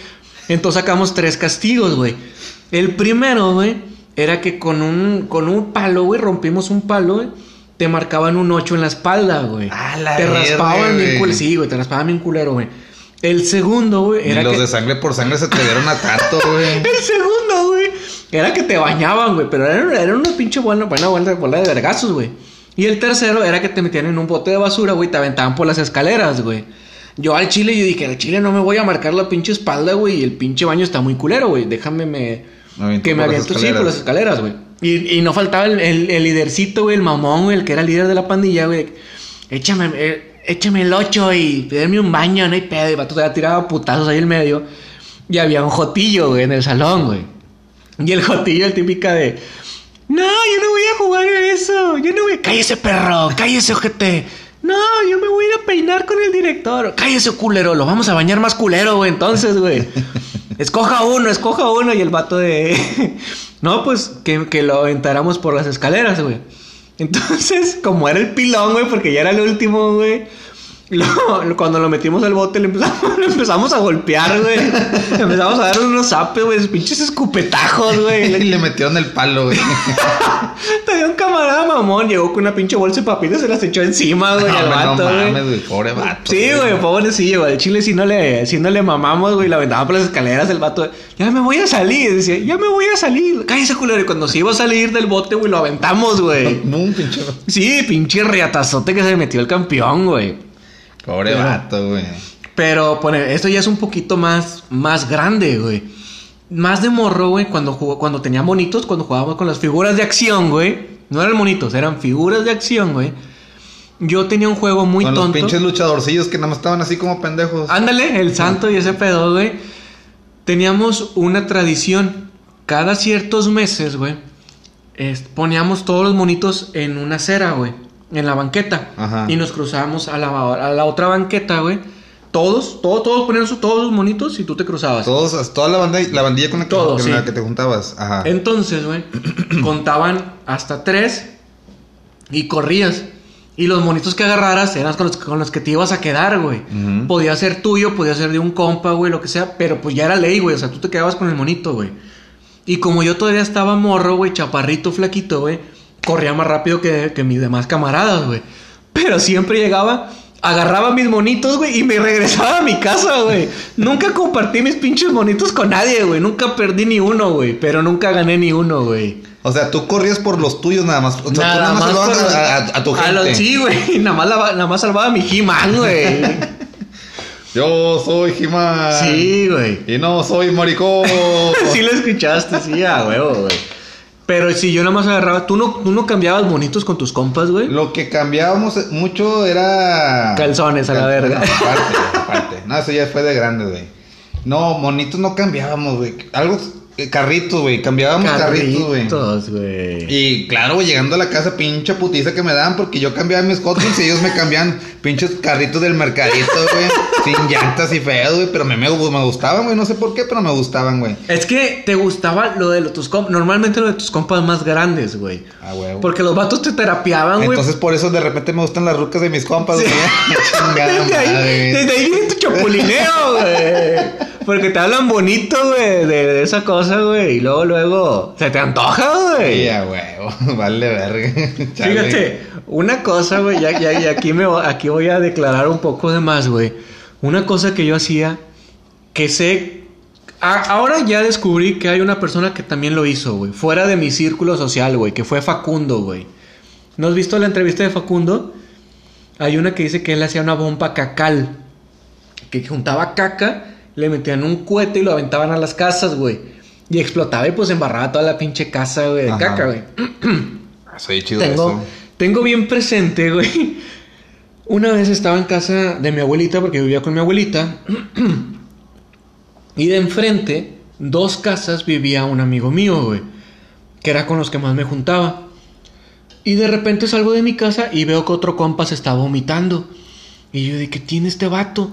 Entonces sacamos tres castigos, güey. El primero, güey, era que con un, con un palo, güey, rompimos un palo, güey. Te marcaban un 8 en la espalda, güey. A la Te raspaban bien güey. culero. Sí, güey, te raspaban bien culero, güey. El segundo, güey, Y era los que... de sangre por sangre se atrevieron a tanto, güey. El segundo. Era que te bañaban, güey. Pero era, era una pinche buena, buena bola, bola de vergazos, güey. Y el tercero era que te metían en un bote de basura, güey. y Te aventaban por las escaleras, güey. Yo al chile, yo dije, al chile no me voy a marcar la pinche espalda, güey. Y el pinche baño está muy culero, güey. Déjame me... Que me aviento, sí, por las escaleras, güey. Y, y no faltaba el, el, el lidercito, güey, el mamón, güey, el que era el líder de la pandilla, güey. Échame, eh, échame el 8 y pedirme un baño, no hay pedo. Y vato ya tiraba putazos ahí en medio. Y había un jotillo, güey, en el salón, güey. Y el jotillo, el típica de... No, yo no voy a jugar a eso. Yo no voy a... Cállese, perro. Cállese, ojete. No, yo me voy a ir a peinar con el director. Cállese, culero. Lo vamos a bañar más culero, güey. Entonces, güey. Escoja uno, escoja uno. Y el vato de... no, pues que, que lo aventáramos por las escaleras, güey. Entonces, como era el pilón, güey, porque ya era el último, güey. lo- cuando lo metimos al bote, le empezamos, le empezamos a golpear, güey. Le empezamos a dar unos zapes, güey. Pinches escupetajos, Y güey. le metieron el palo, güey. Tenía un camarada mamón, llegó con una pinche bolsa de papitas y se las echó encima, güey, No, al no vato, güey. mames, güey. Pobre vato. Sí, güey, pobrecillo, güey. El chile si no le, si no le mamamos, güey, la aventaba por las escaleras el vato. Ya me voy a salir, decía, ya me voy a salir. Cállese, culero. Y cuando se iba a salir del bote, güey, lo aventamos, güey. Un pinche. Sí, pinche riatazote que se metió el campeón, güey. Pobre Pero- vato, güey. Pero pone, esto ya es un poquito más, más grande, güey. Más de morro, güey, cuando, jugó, cuando tenía monitos, cuando jugábamos con las figuras de acción, güey. No eran monitos, eran figuras de acción, güey. Yo tenía un juego muy Con los tonto. pinches luchadorcillos que nada más estaban así como pendejos. Ándale, el santo y ese pedo, güey. Teníamos una tradición. Cada ciertos meses, güey, poníamos todos los monitos en una acera, güey. En la banqueta. Ajá. Y nos cruzábamos a la, a la otra banqueta, güey. Todos, todos, todos ponían todos los monitos y tú te cruzabas. Todos, toda la, banda, la bandilla con la que, Todo, con sí. la que te juntabas. Ajá. Entonces, güey, contaban hasta tres y corrías. Y los monitos que agarraras eran con los, con los que te ibas a quedar, güey. Podía ser tuyo, podía ser de un compa, güey, lo que sea, pero pues ya era ley, güey. O sea, tú te quedabas con el monito, güey. Y como yo todavía estaba morro, güey, chaparrito, flaquito, güey, corría más rápido que, que mis demás camaradas, güey. Pero siempre llegaba, agarraba mis monitos, güey, y me regresaba a mi casa, güey. Nunca compartí mis pinches monitos con nadie, güey. Nunca perdí ni uno, güey. Pero nunca gané ni uno, güey. O sea, tú corrías por los tuyos nada más. O sea, tú nada más salvabas por- a, a- a tu gente. los- sí, güey. Nada más, la- nada más salvaba a mi He-Man, güey. Yo soy Jimán. Sí, güey. Y no soy maricón. sí lo escuchaste, sí, a huevo, güey. Pero si yo nada más agarraba, ¿tú no, tú no cambiabas monitos con tus compas, güey? Lo que cambiábamos mucho era. Calzones a la verga. Aparte, aparte. No, eso ya fue de grande, güey. No, monitos no cambiábamos, güey. Algo. Eh, Carritos, güey. Cambiábamos carritos, güey. Carritos, güey. Y claro, güey, llegando a la casa, pinche putiza que me daban porque yo cambiaba mis Hot Wheels y ellos me cambiaban pinches carritos del mercadito, güey. sin llantas y feos, güey. Pero me, me, me gustaban, güey. No sé por qué, pero me gustaban, güey. Es que te gustaba lo de los- tus compas, normalmente lo de tus compas más grandes, güey. Ah, güey. Porque los vatos te terapiaban, güey. Entonces por eso de repente me gustan las rucas de mis compas, güey. Chingada Desde ahí, desde ahí viene tu chapulineo, güey. Porque te hablan bonito, güey, de, de esa cosa, güey. Y luego, luego, se te antoja, güey. Sí, a huevo. Vale verga. Fíjate, una cosa, güey, ya, ya, ya aquí, me, aquí voy a declarar un poco de más, güey. Una cosa que yo hacía, que sé... a- ahora ya descubrí que hay una persona que también lo hizo, güey. Fuera de mi círculo social, güey, que fue Facundo, güey. ¿No has visto la entrevista de Facundo? Hay una que dice que él hacía una bomba cacal. Que juntaba caca, le metían un cohete y lo aventaban a las casas, güey. Y explotaba y pues embarraba toda la pinche casa, güey, de Ajá. caca, güey. Soy chido Tengo, eso. tengo bien presente, güey. Una vez estaba en casa de mi abuelita, porque vivía con mi abuelita. y de enfrente, dos casas, vivía un amigo mío, güey. Que era con los que más me juntaba. Y de repente salgo de mi casa y veo que otro compa se está vomitando. Y yo de ¿qué tiene este vato?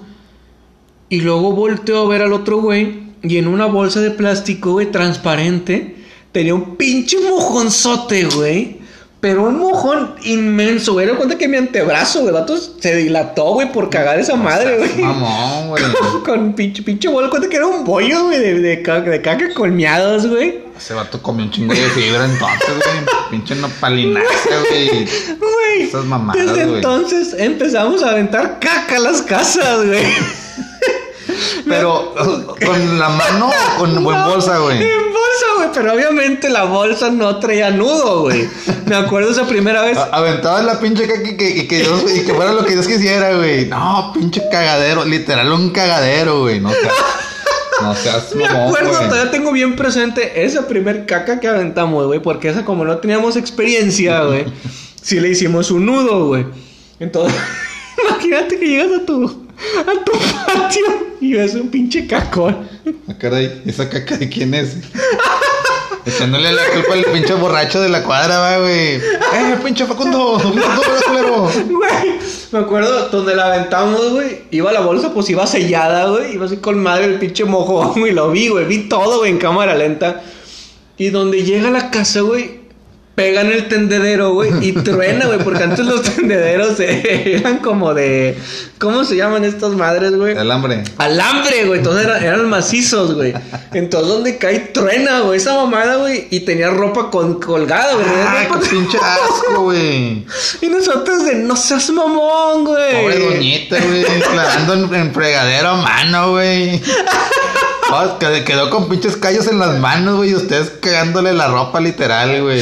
Y luego volteo a ver al otro güey. Y en una bolsa de plástico, güey, transparente, tenía un pinche mojonzote, güey. Pero un mojón inmenso, güey. Era cuenta que mi antebrazo, güey, vato se dilató, güey, por cagar esa madre, güey. Mamón, güey. Con pinche, pinche bol, cuenta que era un bollo, güey, de, de, caca, de caca con miados, güey. Ese vato comió un chingo de fibra entonces, güey. Pinche nopalinaza, güey. Güey. Esas mamadas, Desde entonces empezamos a aventar caca a las casas, güey. Pero con la mano o con No, bolsa, güey. En bolsa, güey. Pero obviamente la bolsa no traía nudo, güey. Me acuerdo esa primera vez. Aventaba la pinche caca y que, y que Dios- y que fuera lo que Dios quisiera, güey. No, pinche cagadero. Literal, un cagadero, güey. No no seas Me acuerdo, güey. todavía tengo bien presente esa primer caca que aventamos, güey. Porque esa, como no teníamos experiencia, güey, sí le hicimos un nudo, güey. Entonces, imagínate que llegas a tu, a tu patio y ves un pinche cacón. Ah, caray, ¿esa caca de quién es? Echándole la culpa al pinche borracho de la cuadra, va, güey. ¡Eh, pinche Facundo! ¡Facundo! Güey, me acuerdo donde la aventamos, güey. Iba la bolsa, pues iba sellada, güey. Iba así con madre el pinche mojón, güey. Lo vi, güey. Vi todo, güey, en cámara lenta. Y donde llega a la casa, güey, pegan el tendedero, güey, y truena, güey. Porque antes los tendederos eh, eran como de. ¿Cómo se llaman estas madres, güey? El hambre. Alambre, güey. Entonces eran, eran macizos, güey. Entonces donde cae truena, güey. Esa mamada, güey. Y tenía ropa con, colgada, güey. Tenía ¡Ay, ropa- qué pinche asco, güey! Y nosotros de no seas mamón, güey. Pobre doñita, güey. Clavando en, en fregadero a mano, güey. Oh, que- quedó con pinches callos en las manos, güey. Y ustedes cagándole la ropa literal, güey.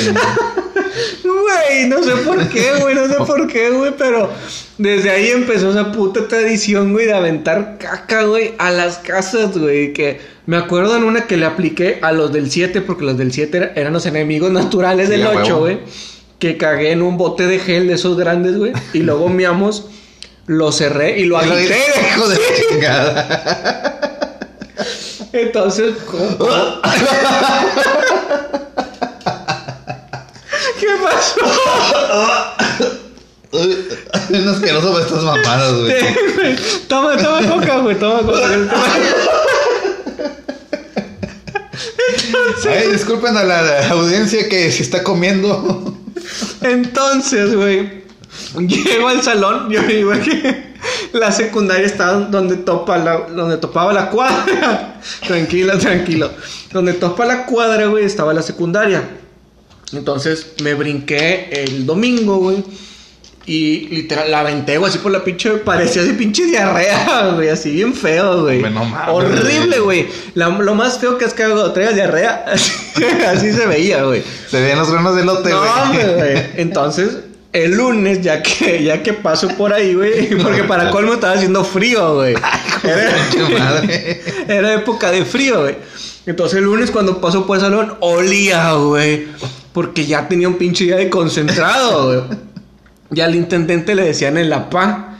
Güey, no sé por qué, güey, no sé por qué, güey, pero desde ahí empezó esa puta tradición, güey, de aventar caca, güey, a las casas, güey, que me acuerdo en una que le apliqué a los del 7, porque los del 7 era- eran los enemigos naturales Sí, del a 8, huevo. güey, que cagué en un bote de gel de esos grandes, güey, y luego miamos, lo cerré y lo agité, hijo de chingada. Entonces, ¿cómo? Es asqueroso para estas mamadas, güey. Toma, toma coca, güey. Toma coca. Ay, disculpen a la audiencia que se está comiendo. Entonces, güey, llego al salón, yo digo que la secundaria está donde topa la, donde topaba la cuadra. tranquilo, tranquilo. Donde topa la cuadra, güey, estaba la secundaria. Entonces me brinqué el domingo, güey. Y literal, la aventé, güey, así por la pinche. Parecía así pinche diarrea, güey, así bien feo, güey. Hombre, no mames, Horrible, güey. Lo más feo que es que cuando traigas diarrea, así se veía, güey. Se ven los granos de lote, No, güey. Entonces, el lunes, ya que, ya que paso por ahí, güey, porque para colmo estaba haciendo frío, güey. Era, era época de frío, güey. Entonces, el lunes, cuando paso por el salón, olía, güey. Porque ya tenía un pinche día de concentrado, güey. Ya al intendente le decían el APA.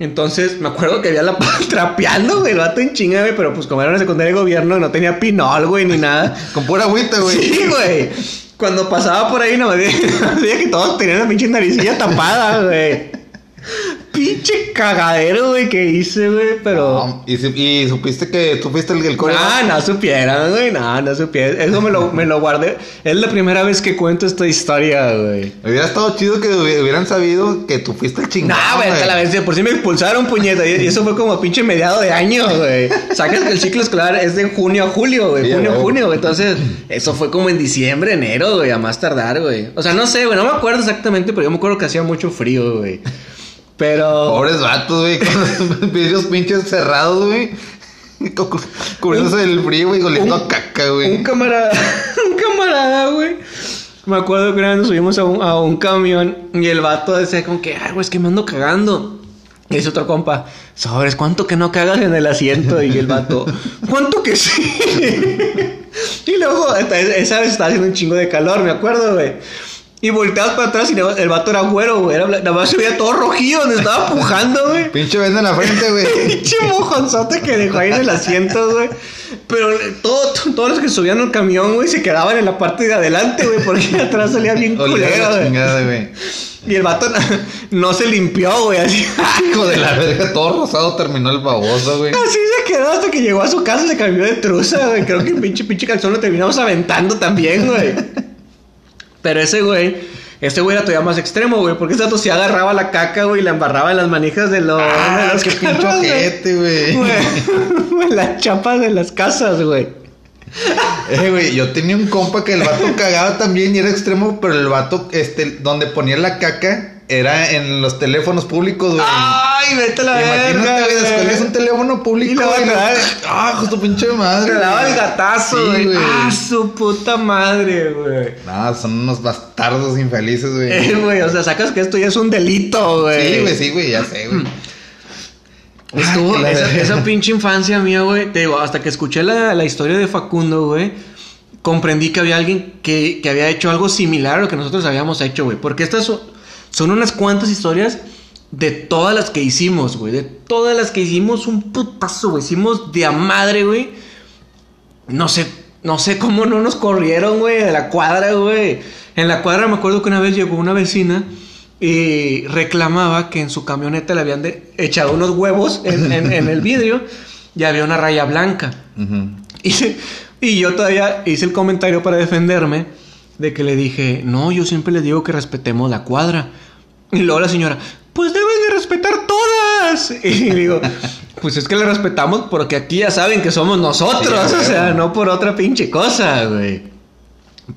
Entonces, me acuerdo que había la PA trapeando, güey, el vato en chinga, güey, pero pues como era una secundaria de gobierno, no tenía pinol, güey, ni nada. Con pura agüita, güey. Sí, güey. Cuando pasaba por ahí, no me veía que todos tenían la pinche naricilla tapada, güey. Pinche cagadero, güey, que hice, güey, pero. No, y, su- y supiste que tú fuiste el, el core. Ah, no supieran, güey, no, no supieran. Eso me lo, me lo guardé. Es la primera vez que cuento esta historia, güey. Hubiera estado chido que hubi- hubieran sabido que tú fuiste el No, chingado. güey, hasta la vez, de por si me expulsaron, puñeta. Y eso fue como pinche mediado de año, güey. Sacas que el ciclo escolar es de junio a julio, güey. Sí, junio a junio, güey. Entonces, eso fue como en diciembre, enero, güey, a más tardar, güey. O sea, no sé, güey, no me acuerdo exactamente, pero yo me acuerdo que hacía mucho frío, güey. Pero. Pobres vatos, güey, con los vidrios pinches cerrados, güey. Cu- cu- Cubriéndose del frío, güey, oliendo Un- a caca, Un güey. camarada, un camarada, güey. Me acuerdo que una vez nos subimos a un, a un camión y el vato decía como que, ay, güey, es que me ando cagando. Y dice otro compa, sobres, ¿cuánto que no cagas en el asiento? Y el vato, ¿cuánto que sí? y luego, esa vez estaba haciendo un chingo de calor, me acuerdo, güey. Y volteabas para atrás y el vato era güero, güey. Era Nada más se veía todo rojillo donde estaba pujando, güey. Pinche venda en la frente, güey. Pinche mojonzote que dejó ahí en el asiento, güey. Pero todo, todos los que subían al camión, güey, se quedaban en la parte de adelante, güey, porque atrás salía bien la güey. Y el vato no, se limpió, güey, así. Hijo de la verga, todo rosado terminó el baboso, güey. Así se quedó hasta que llegó a su casa y se cambió de truza, güey. Creo que pinche, pinche calzón lo terminamos aventando también, güey. Pero ese güey, ese güey era todavía más extremo, güey, porque ese vato se agarraba la caca, güey, y la embarraba en las manijas de los, de Ah, los qué pinche carros, güey. ojete, güey. Güey, Las chapas de las casas, güey. Eh, güey, yo tenía un compa que el vato cagaba también y era extremo, pero el vato, este, donde ponía la caca era en los teléfonos públicos, güey. Ay, vete a la verga. Imagínate, güey, un teléfono público, Y te da- Ah, justo pinche madre. Te daba el gatazo, güey. ah, su puta madre, güey. No, son unos bastardos infelices, güey. Eh, güey, o sea, sacas que esto ya es un delito, güey. Sí, güey, sí, güey, ya sé, güey. Estuvo la esa, pinche infancia mía, güey. Te digo, hasta que escuché la, la historia de Facundo, güey. Comprendí que había alguien que, que había hecho algo similar a lo que nosotros habíamos hecho, güey. Porque estas son, son unas cuantas historias de todas las que hicimos, güey. De todas las que hicimos, un putazo, güey. Hicimos de a madre, güey. No sé, no sé cómo no nos corrieron, güey, de la cuadra, güey. En la cuadra me acuerdo que una vez llegó una vecina y reclamaba que en su camioneta le habían de- echado unos huevos en, en- en el vidrio y había una raya blanca. Y, y yo todavía hice el comentario para defenderme de que le dije, no, yo siempre le digo que respetemos la cuadra. Y luego la señora, pues deben de respetar todas. Y digo, pues es que le respetamos porque aquí ya saben que somos nosotros, Sí, o sea, no por otra pinche cosa, güey.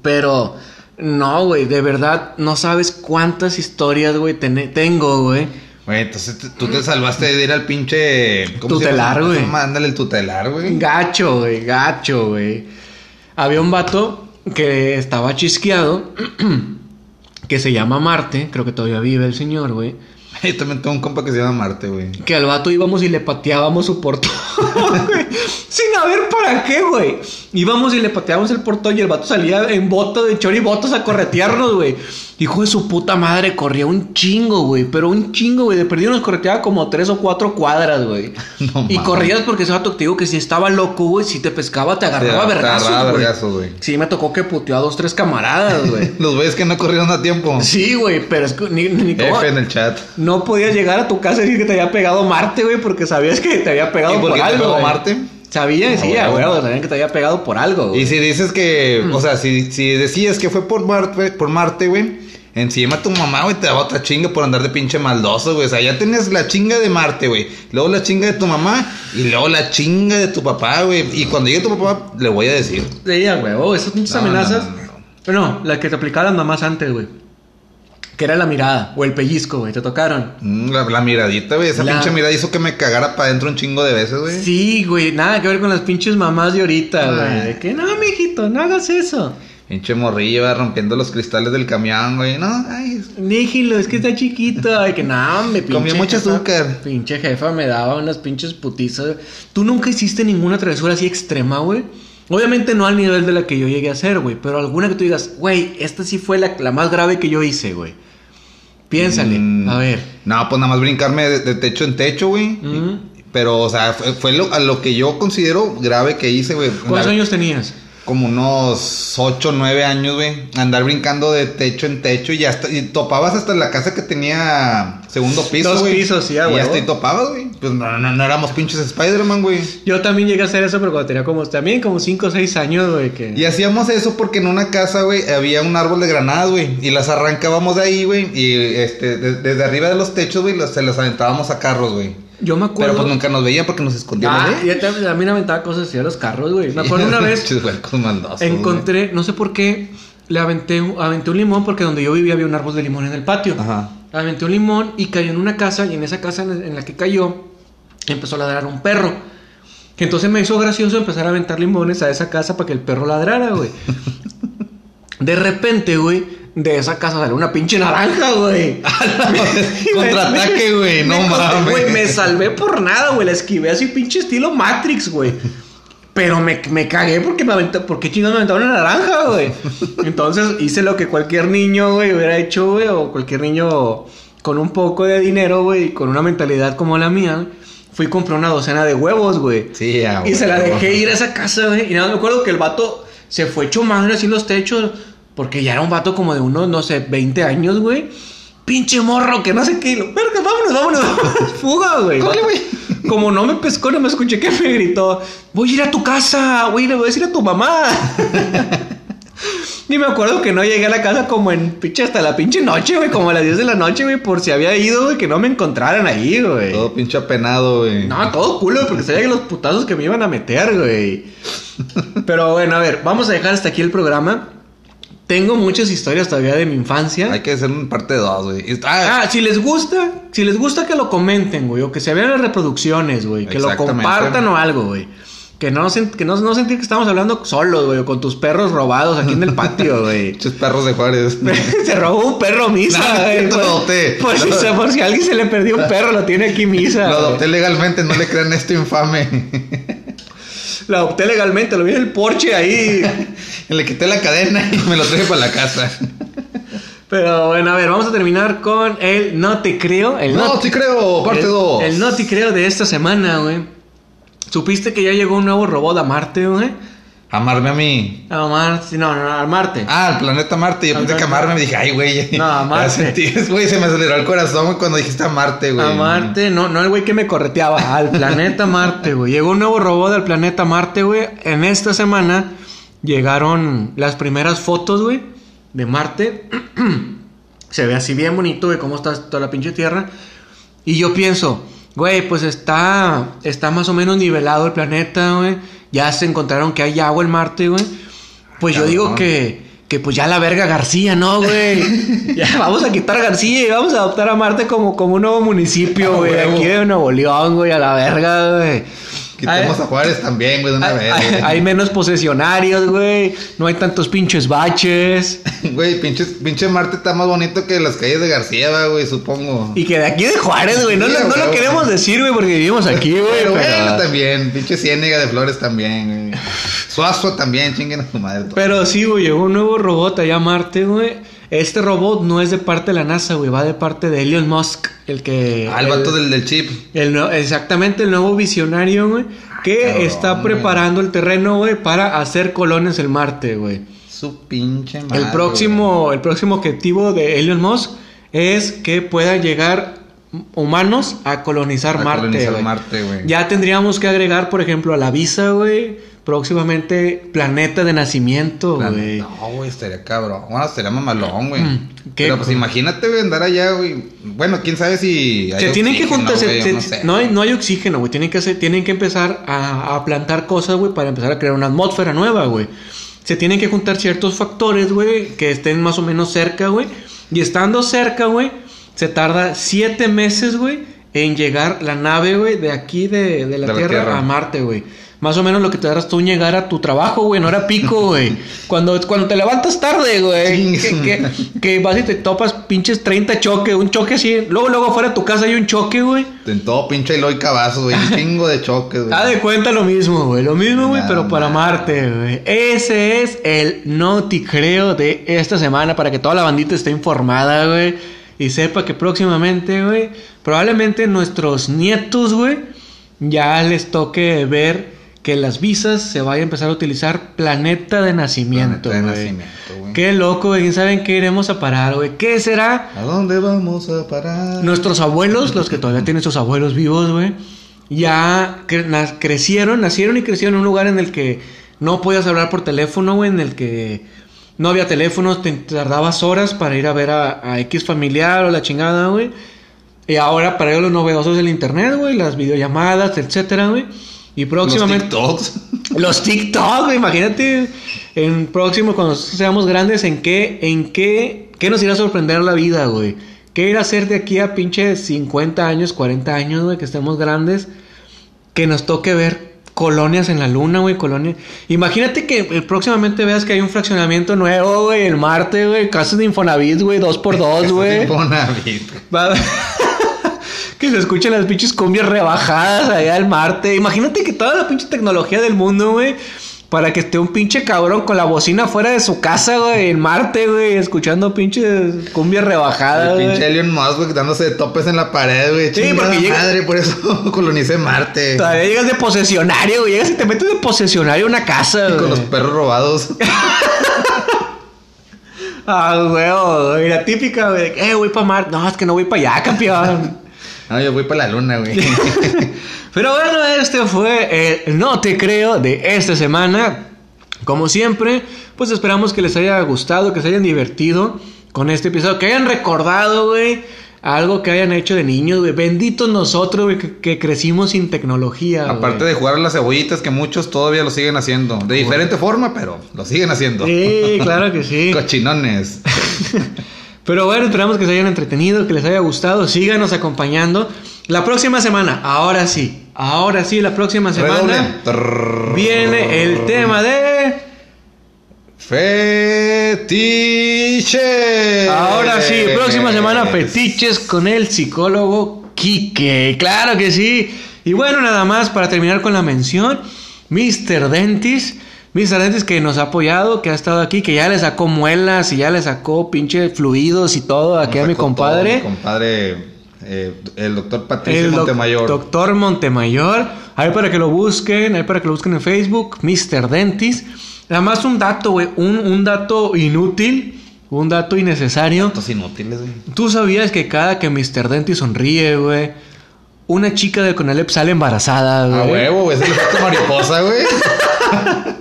Pero, no, güey, de verdad, no sabes cuántas historias, güey, tengo, güey. Güey, entonces tú te salvaste de ir al pinche. se Tutelar, güey. Mándale el tutelar, güey. Gacho, güey, gacho, güey. Había un vato que estaba chisqueado, que se llama Marte, creo que todavía vive el señor, güey. Yo también tengo un compa que se llama Marte, güey. Que al vato íbamos y le pateábamos su portón. Sin saber para qué, güey. Íbamos y le pateábamos el portón y el vato salía en boto de chori botos a corretearnos, güey. Hijo de su puta madre, corría un chingo, güey. Pero un chingo, güey. De perdido nos correteaba como tres o cuatro cuadras, güey. No y corrías porque ese vato te digo que si estaba loco, güey, si te pescaba, te agarraba vergazos, güey. Sí, me tocó que puteó a dos, tres camaradas, güey. Los güeyes que no corrieron a tiempo. Sí, güey, pero es que ni, ni F en el chat. No podías llegar a tu casa y decir que te había pegado Marte, güey, porque sabías que te había pegado ¿Y por por, algo. pegó güey. Marte? Sabían, sí, Ah, güey, sabían que te había pegado por algo, güey. Y si dices que, o sea, si, si decías que fue por Marte, por Marte, güey, encima tu mamá, güey, te daba otra chinga por andar de pinche maldoso, güey. O sea, ya tenías la chinga de Marte, güey. Luego la chinga de tu mamá y luego la chinga de tu papá, güey. Y cuando llegue tu papá, le voy a decir. Sí, a huevo, esas pinches No, amenazas. no, no, no. Pero no, las que te aplicaban las mamás antes, güey. Que era la mirada o el pellizco, güey, te tocaron. Mm, La, la miradita, güey. Esa La- pinche mirada hizo que me cagara para adentro un chingo de veces, güey. Sí, güey, nada que ver con las pinches mamás de ahorita, Ah. güey. De que no, mijito, no hagas eso. Pinche morrillo, va rompiendo los cristales del camión, güey. No, ay, Déjelo, es que está chiquito. Ay, que no, me pinche. Comió mucho jefa- azúcar. Pinche jefa me daba unas pinches putizas. ¿Tú nunca hiciste ninguna travesura así extrema, güey? Obviamente no al nivel de la que yo llegué a hacer, güey. Pero alguna que tú digas, güey, esta sí fue la, la más grave que yo hice, güey. Piénsale. Mm, A ver. No, pues nada más brincarme de, de techo en techo, güey. Pero, o sea, fue, fue lo, a lo que yo considero grave que hice, güey. ¿Cuántos años tenías? Como unos 8, 9 años, güey. Andar brincando de techo en techo y hasta y topabas hasta la casa que tenía segundo piso, Dos güey. pisos, sí, a Y hasta ahí topabas, güey. Pues no, no, no éramos pinches Spider-Man, güey. Yo también llegué a hacer eso, pero cuando tenía como, también como 5 o 6 años, güey. Que... Y hacíamos eso porque en una casa, güey, había un árbol de granadas, güey. Y las arrancábamos de ahí, güey. Y este, de- desde arriba de los techos, güey, se las aventábamos a carros, güey. Yo me acuerdo. Pero pues nunca nos veían porque nos escondíamos, Ah, también, a mí me aventaba cosas así a los carros, güey. Me acuerdo una vez. Güey. Encontré, no sé por qué, le aventé, aventé un limón porque donde yo vivía había un árbol de limón en el patio. Ajá. Aventé un limón y cayó en una casa y en esa casa en en la que cayó empezó a ladrar un perro. Que entonces me hizo gracioso empezar a aventar limones a esa casa para que el perro ladrara, güey. De repente, güey, de esa casa salió una pinche naranja, güey. Contraataque, güey, no Me- mames. Güey, me salvé por nada, güey. La esquivé así pinche estilo Matrix, güey. Pero me, me cagué porque me aventó, porque chingados me aventaron una naranja, güey. Entonces hice lo que cualquier niño, güey, hubiera hecho, güey, o cualquier niño con un poco de dinero, güey, y con una mentalidad como la mía. Fui y compré una docena de huevos, güey. Sí, ya, Y se la güey. dejé ir a esa casa, güey. Y nada, me acuerdo que el vato se fue hecho madre así en los techos. Porque ya era un vato como de unos, no sé, 20 años, güey. Pinche morro, que no sé qué. Y lo, Verga, vámonos, vámonos. Fuga, güey. Como no me pescó, no me escuché que me gritó. Voy a ir a tu casa, güey, le voy a decir a tu mamá. Y me acuerdo que no llegué a la casa como en pinche hasta la pinche noche, güey, como a las 10 de la noche, güey, por si había ido, güey, que no me encontraran ahí, güey. Todo pinche apenado, güey. No, todo culo, porque sabía que los putazos que me iban a meter, güey. Pero bueno, a ver, vamos a dejar hasta aquí el programa. Tengo muchas historias todavía de mi infancia. Hay que hacer un parte 2, güey. Y- Ah, Ah, si les gusta, si les gusta que lo comenten, güey, o que se vean las reproducciones, güey, que lo compartan o algo, güey. Que no, que no, no sentir que estamos hablando solos, güey, o con tus perros robados aquí en el patio, güey. pinches perros de Juárez. se robó un perro misa, No, güey. lo adopté. Por, si, por si a alguien se le perdió un perro, lo tiene aquí misa. Lo güey. adopté legalmente, no le crean esto infame. Lo adopté legalmente, lo vi en el porche ahí. le quité la cadena y me lo traje para la casa. Pero bueno, a ver, vamos a terminar con el No Te Creo. El No, sí creo, parte el- 2. El No Te Creo de esta semana, güey. ¿Supiste que ya llegó un nuevo robot a Marte, güey? Amarme a mí. A Marte, no, no, a Marte. Ah, el planeta Marte. Yo Al pensé que amarme. Me dije, ay, güey. No, a Marte. Güey, se me aceleró el corazón cuando dijiste a Marte, güey. A Marte, no, no el güey que me correteaba, al planeta Marte, güey. Llegó un nuevo robot al planeta Marte, güey. En esta semana llegaron las primeras fotos, güey, de Marte. Se ve así bien bonito, güey, cómo está toda la pinche tierra. Y yo pienso, güey, pues está, está más o menos nivelado el planeta, güey. Ya se encontraron que hay agua en Marte, güey. Pues yo digo que, que pues ya la verga García, ¿no, güey? ya vamos a quitar a García y vamos a adoptar a Marte como, como un nuevo municipio, güey. Aquí de Nuevo León, güey, a la verga, güey. Quitemos Ay. a Juárez también, güey, de una Hay, vez. hay- menos posesionarios, güey. No hay tantos pinches baches. Güey, pinche, pinche Marte está más bonito que las calles de García, güey, supongo. Y que de aquí de Juárez, güey. No, Sí, lo- no lo queremos decir, güey, porque vivimos aquí, güey. Pero pero- bueno, también. Pinche Ciénega de Flores también, güey. Suazo también, chinguen a su madre. todo. Pero sí, güey, llegó un nuevo robot allá a Marte, güey. Este robot no es de parte de la NASA, güey, va de parte de Elon Musk, el que... Ah, el vato del, del chip. el exactamente, el nuevo visionario, güey, que Cabrón, está güey. preparando el terreno, güey, para hacer colonias en Marte, güey. Su pinche madre. El próximo, el próximo objetivo de Elon Musk es que puedan llegar humanos a colonizar A Marte, colonizar. Marte, güey. Ya tendríamos que agregar, por ejemplo, a la visa, güey, próximamente planeta de nacimiento, güey. No, güey, estaría cabrón. Bueno, estaría mamalón, güey. Mm, Pero pues imagínate, güey, andar allá, güey. Bueno, quién sabe si. hay Se tienen que oxígeno, juntar, se- no, sé. no hay, no hay oxígeno, güey. Tienen que hacer, tienen que empezar a, a plantar cosas, güey, para empezar a crear una atmósfera nueva, güey. Se tienen que juntar ciertos factores, güey, que estén más o menos cerca, güey. Y estando cerca, güey, se tarda siete meses, güey, en llegar la nave, güey, de aquí de, de la, De la tierra, Tierra. a Marte, güey. Más o menos lo que te darás tú en llegar a tu trabajo, güey, no era pico, güey. Cuando, cuando te levantas tarde, güey, que, que, que vas y te topas pinches 30 choques, un choque así. Luego, luego fuera de tu casa hay un choque, güey. En todo pinche Eloy Cavazos, güey. Un chingo de choques, güey. Haz de cuenta lo mismo, güey. Lo mismo, güey, pero para. Marte, güey. Ese es el noticreo de esta semana para que toda la bandita esté informada, güey. Y sepa que próximamente, güey, probablemente nuestros nietos, güey, ya les toque ver que las visas se vaya a empezar a utilizar planeta de nacimiento, Planeta de nacimiento, güey. Qué loco, güey. ¿Quién saben qué iremos a parar, güey? ¿Qué será? ¿A dónde vamos a parar? Nuestros abuelos, los que todavía tienen sus abuelos vivos, güey, ya cre- crecieron, nacieron y crecieron en un lugar en el que no podías hablar por teléfono, güey, en el que no había teléfonos, te tardabas horas para ir a ver a, a X familiar o la chingada, güey. Y ahora para ellos lo novedoso es el internet, güey, las videollamadas, etcétera, güey. Y próximamente... Los TikToks. Los TikTok, güey, imagínate en próximo cuando seamos grandes en qué en qué qué nos irá a sorprender la vida, güey. ¿Qué ir a hacer de aquí a pinche 50 años, 40 años, güey, que estemos grandes? Que nos toque ver colonias en la luna, güey, colonias. Imagínate que eh, próximamente veas que hay un fraccionamiento nuevo, güey, en Marte, güey, casas de Infonavit, güey, dos por dos, güey. Infonavit. Va- que se escuchen las pinches cumbias rebajadas allá al Marte. Imagínate que toda la pinche tecnología del mundo, güey. Para que esté un pinche cabrón con la bocina fuera de su casa, güey, en Marte, güey, escuchando pinches cumbias rebajadas, El pinche. Elon Musk, güey, dándose de topes en la pared, güey. Sí, porque llega- madre, por eso colonicé Marte. Todavía llegas de posesionario, güey. Llegas y te metes de posesionario a una casa, Con los perros robados. Ah, güey, güey, la típica, güey. Eh, voy para Marte. No, es que no voy para allá, campeón. No, yo voy para la luna, güey. Pero bueno, este fue el No Te Creo de esta semana. Como siempre, pues esperamos que les haya gustado, que se hayan divertido con este episodio, que hayan recordado, güey, algo que hayan hecho de niños, güey. Benditos nosotros, güey, que, que crecimos sin tecnología. Aparte de jugar las cebollitas, que muchos todavía lo siguen haciendo. De diferente forma, pero lo siguen haciendo. Sí, claro que sí. Cochinones. Pero bueno, esperamos que se hayan entretenido, que les haya gustado. Síganos acompañando. La próxima semana, ahora sí, ahora sí, la próxima semana viene el tema de... Fetiche. Ahora sí, próxima semana fetiches con el psicólogo Quique. Claro que sí. Y bueno, nada más para terminar con la mención, Mr. Dentis. Mr. Dentis que nos ha apoyado, que ha estado aquí, que ya le sacó muelas y ya le sacó pinche fluidos y todo aquí a mi compadre. todo, mi compadre, eh, el doctor Patricio El Montemayor. doctor Montemayor. Ahí para que lo busquen, ahí para que lo busquen en Facebook, Mr. Dentis. Nada más un dato, güey, un, un dato inútil, un dato innecesario. Datos inútiles, güey. ¿Tú sabías que cada que Mr. Dentis sonríe, güey, una chica de Conalep sale embarazada, güey? A huevo, güey. Es el efecto mariposa, güey.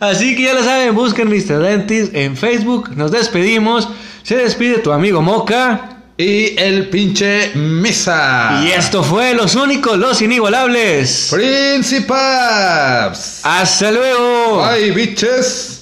Así que ya lo saben, busquen Mr. Dentis en Facebook. Nos despedimos. Se despide tu amigo Moca. Y el pinche Misa. Y esto fue Los Únicos, Los Inigualables. Principaps. Hasta luego. Bye, bitches.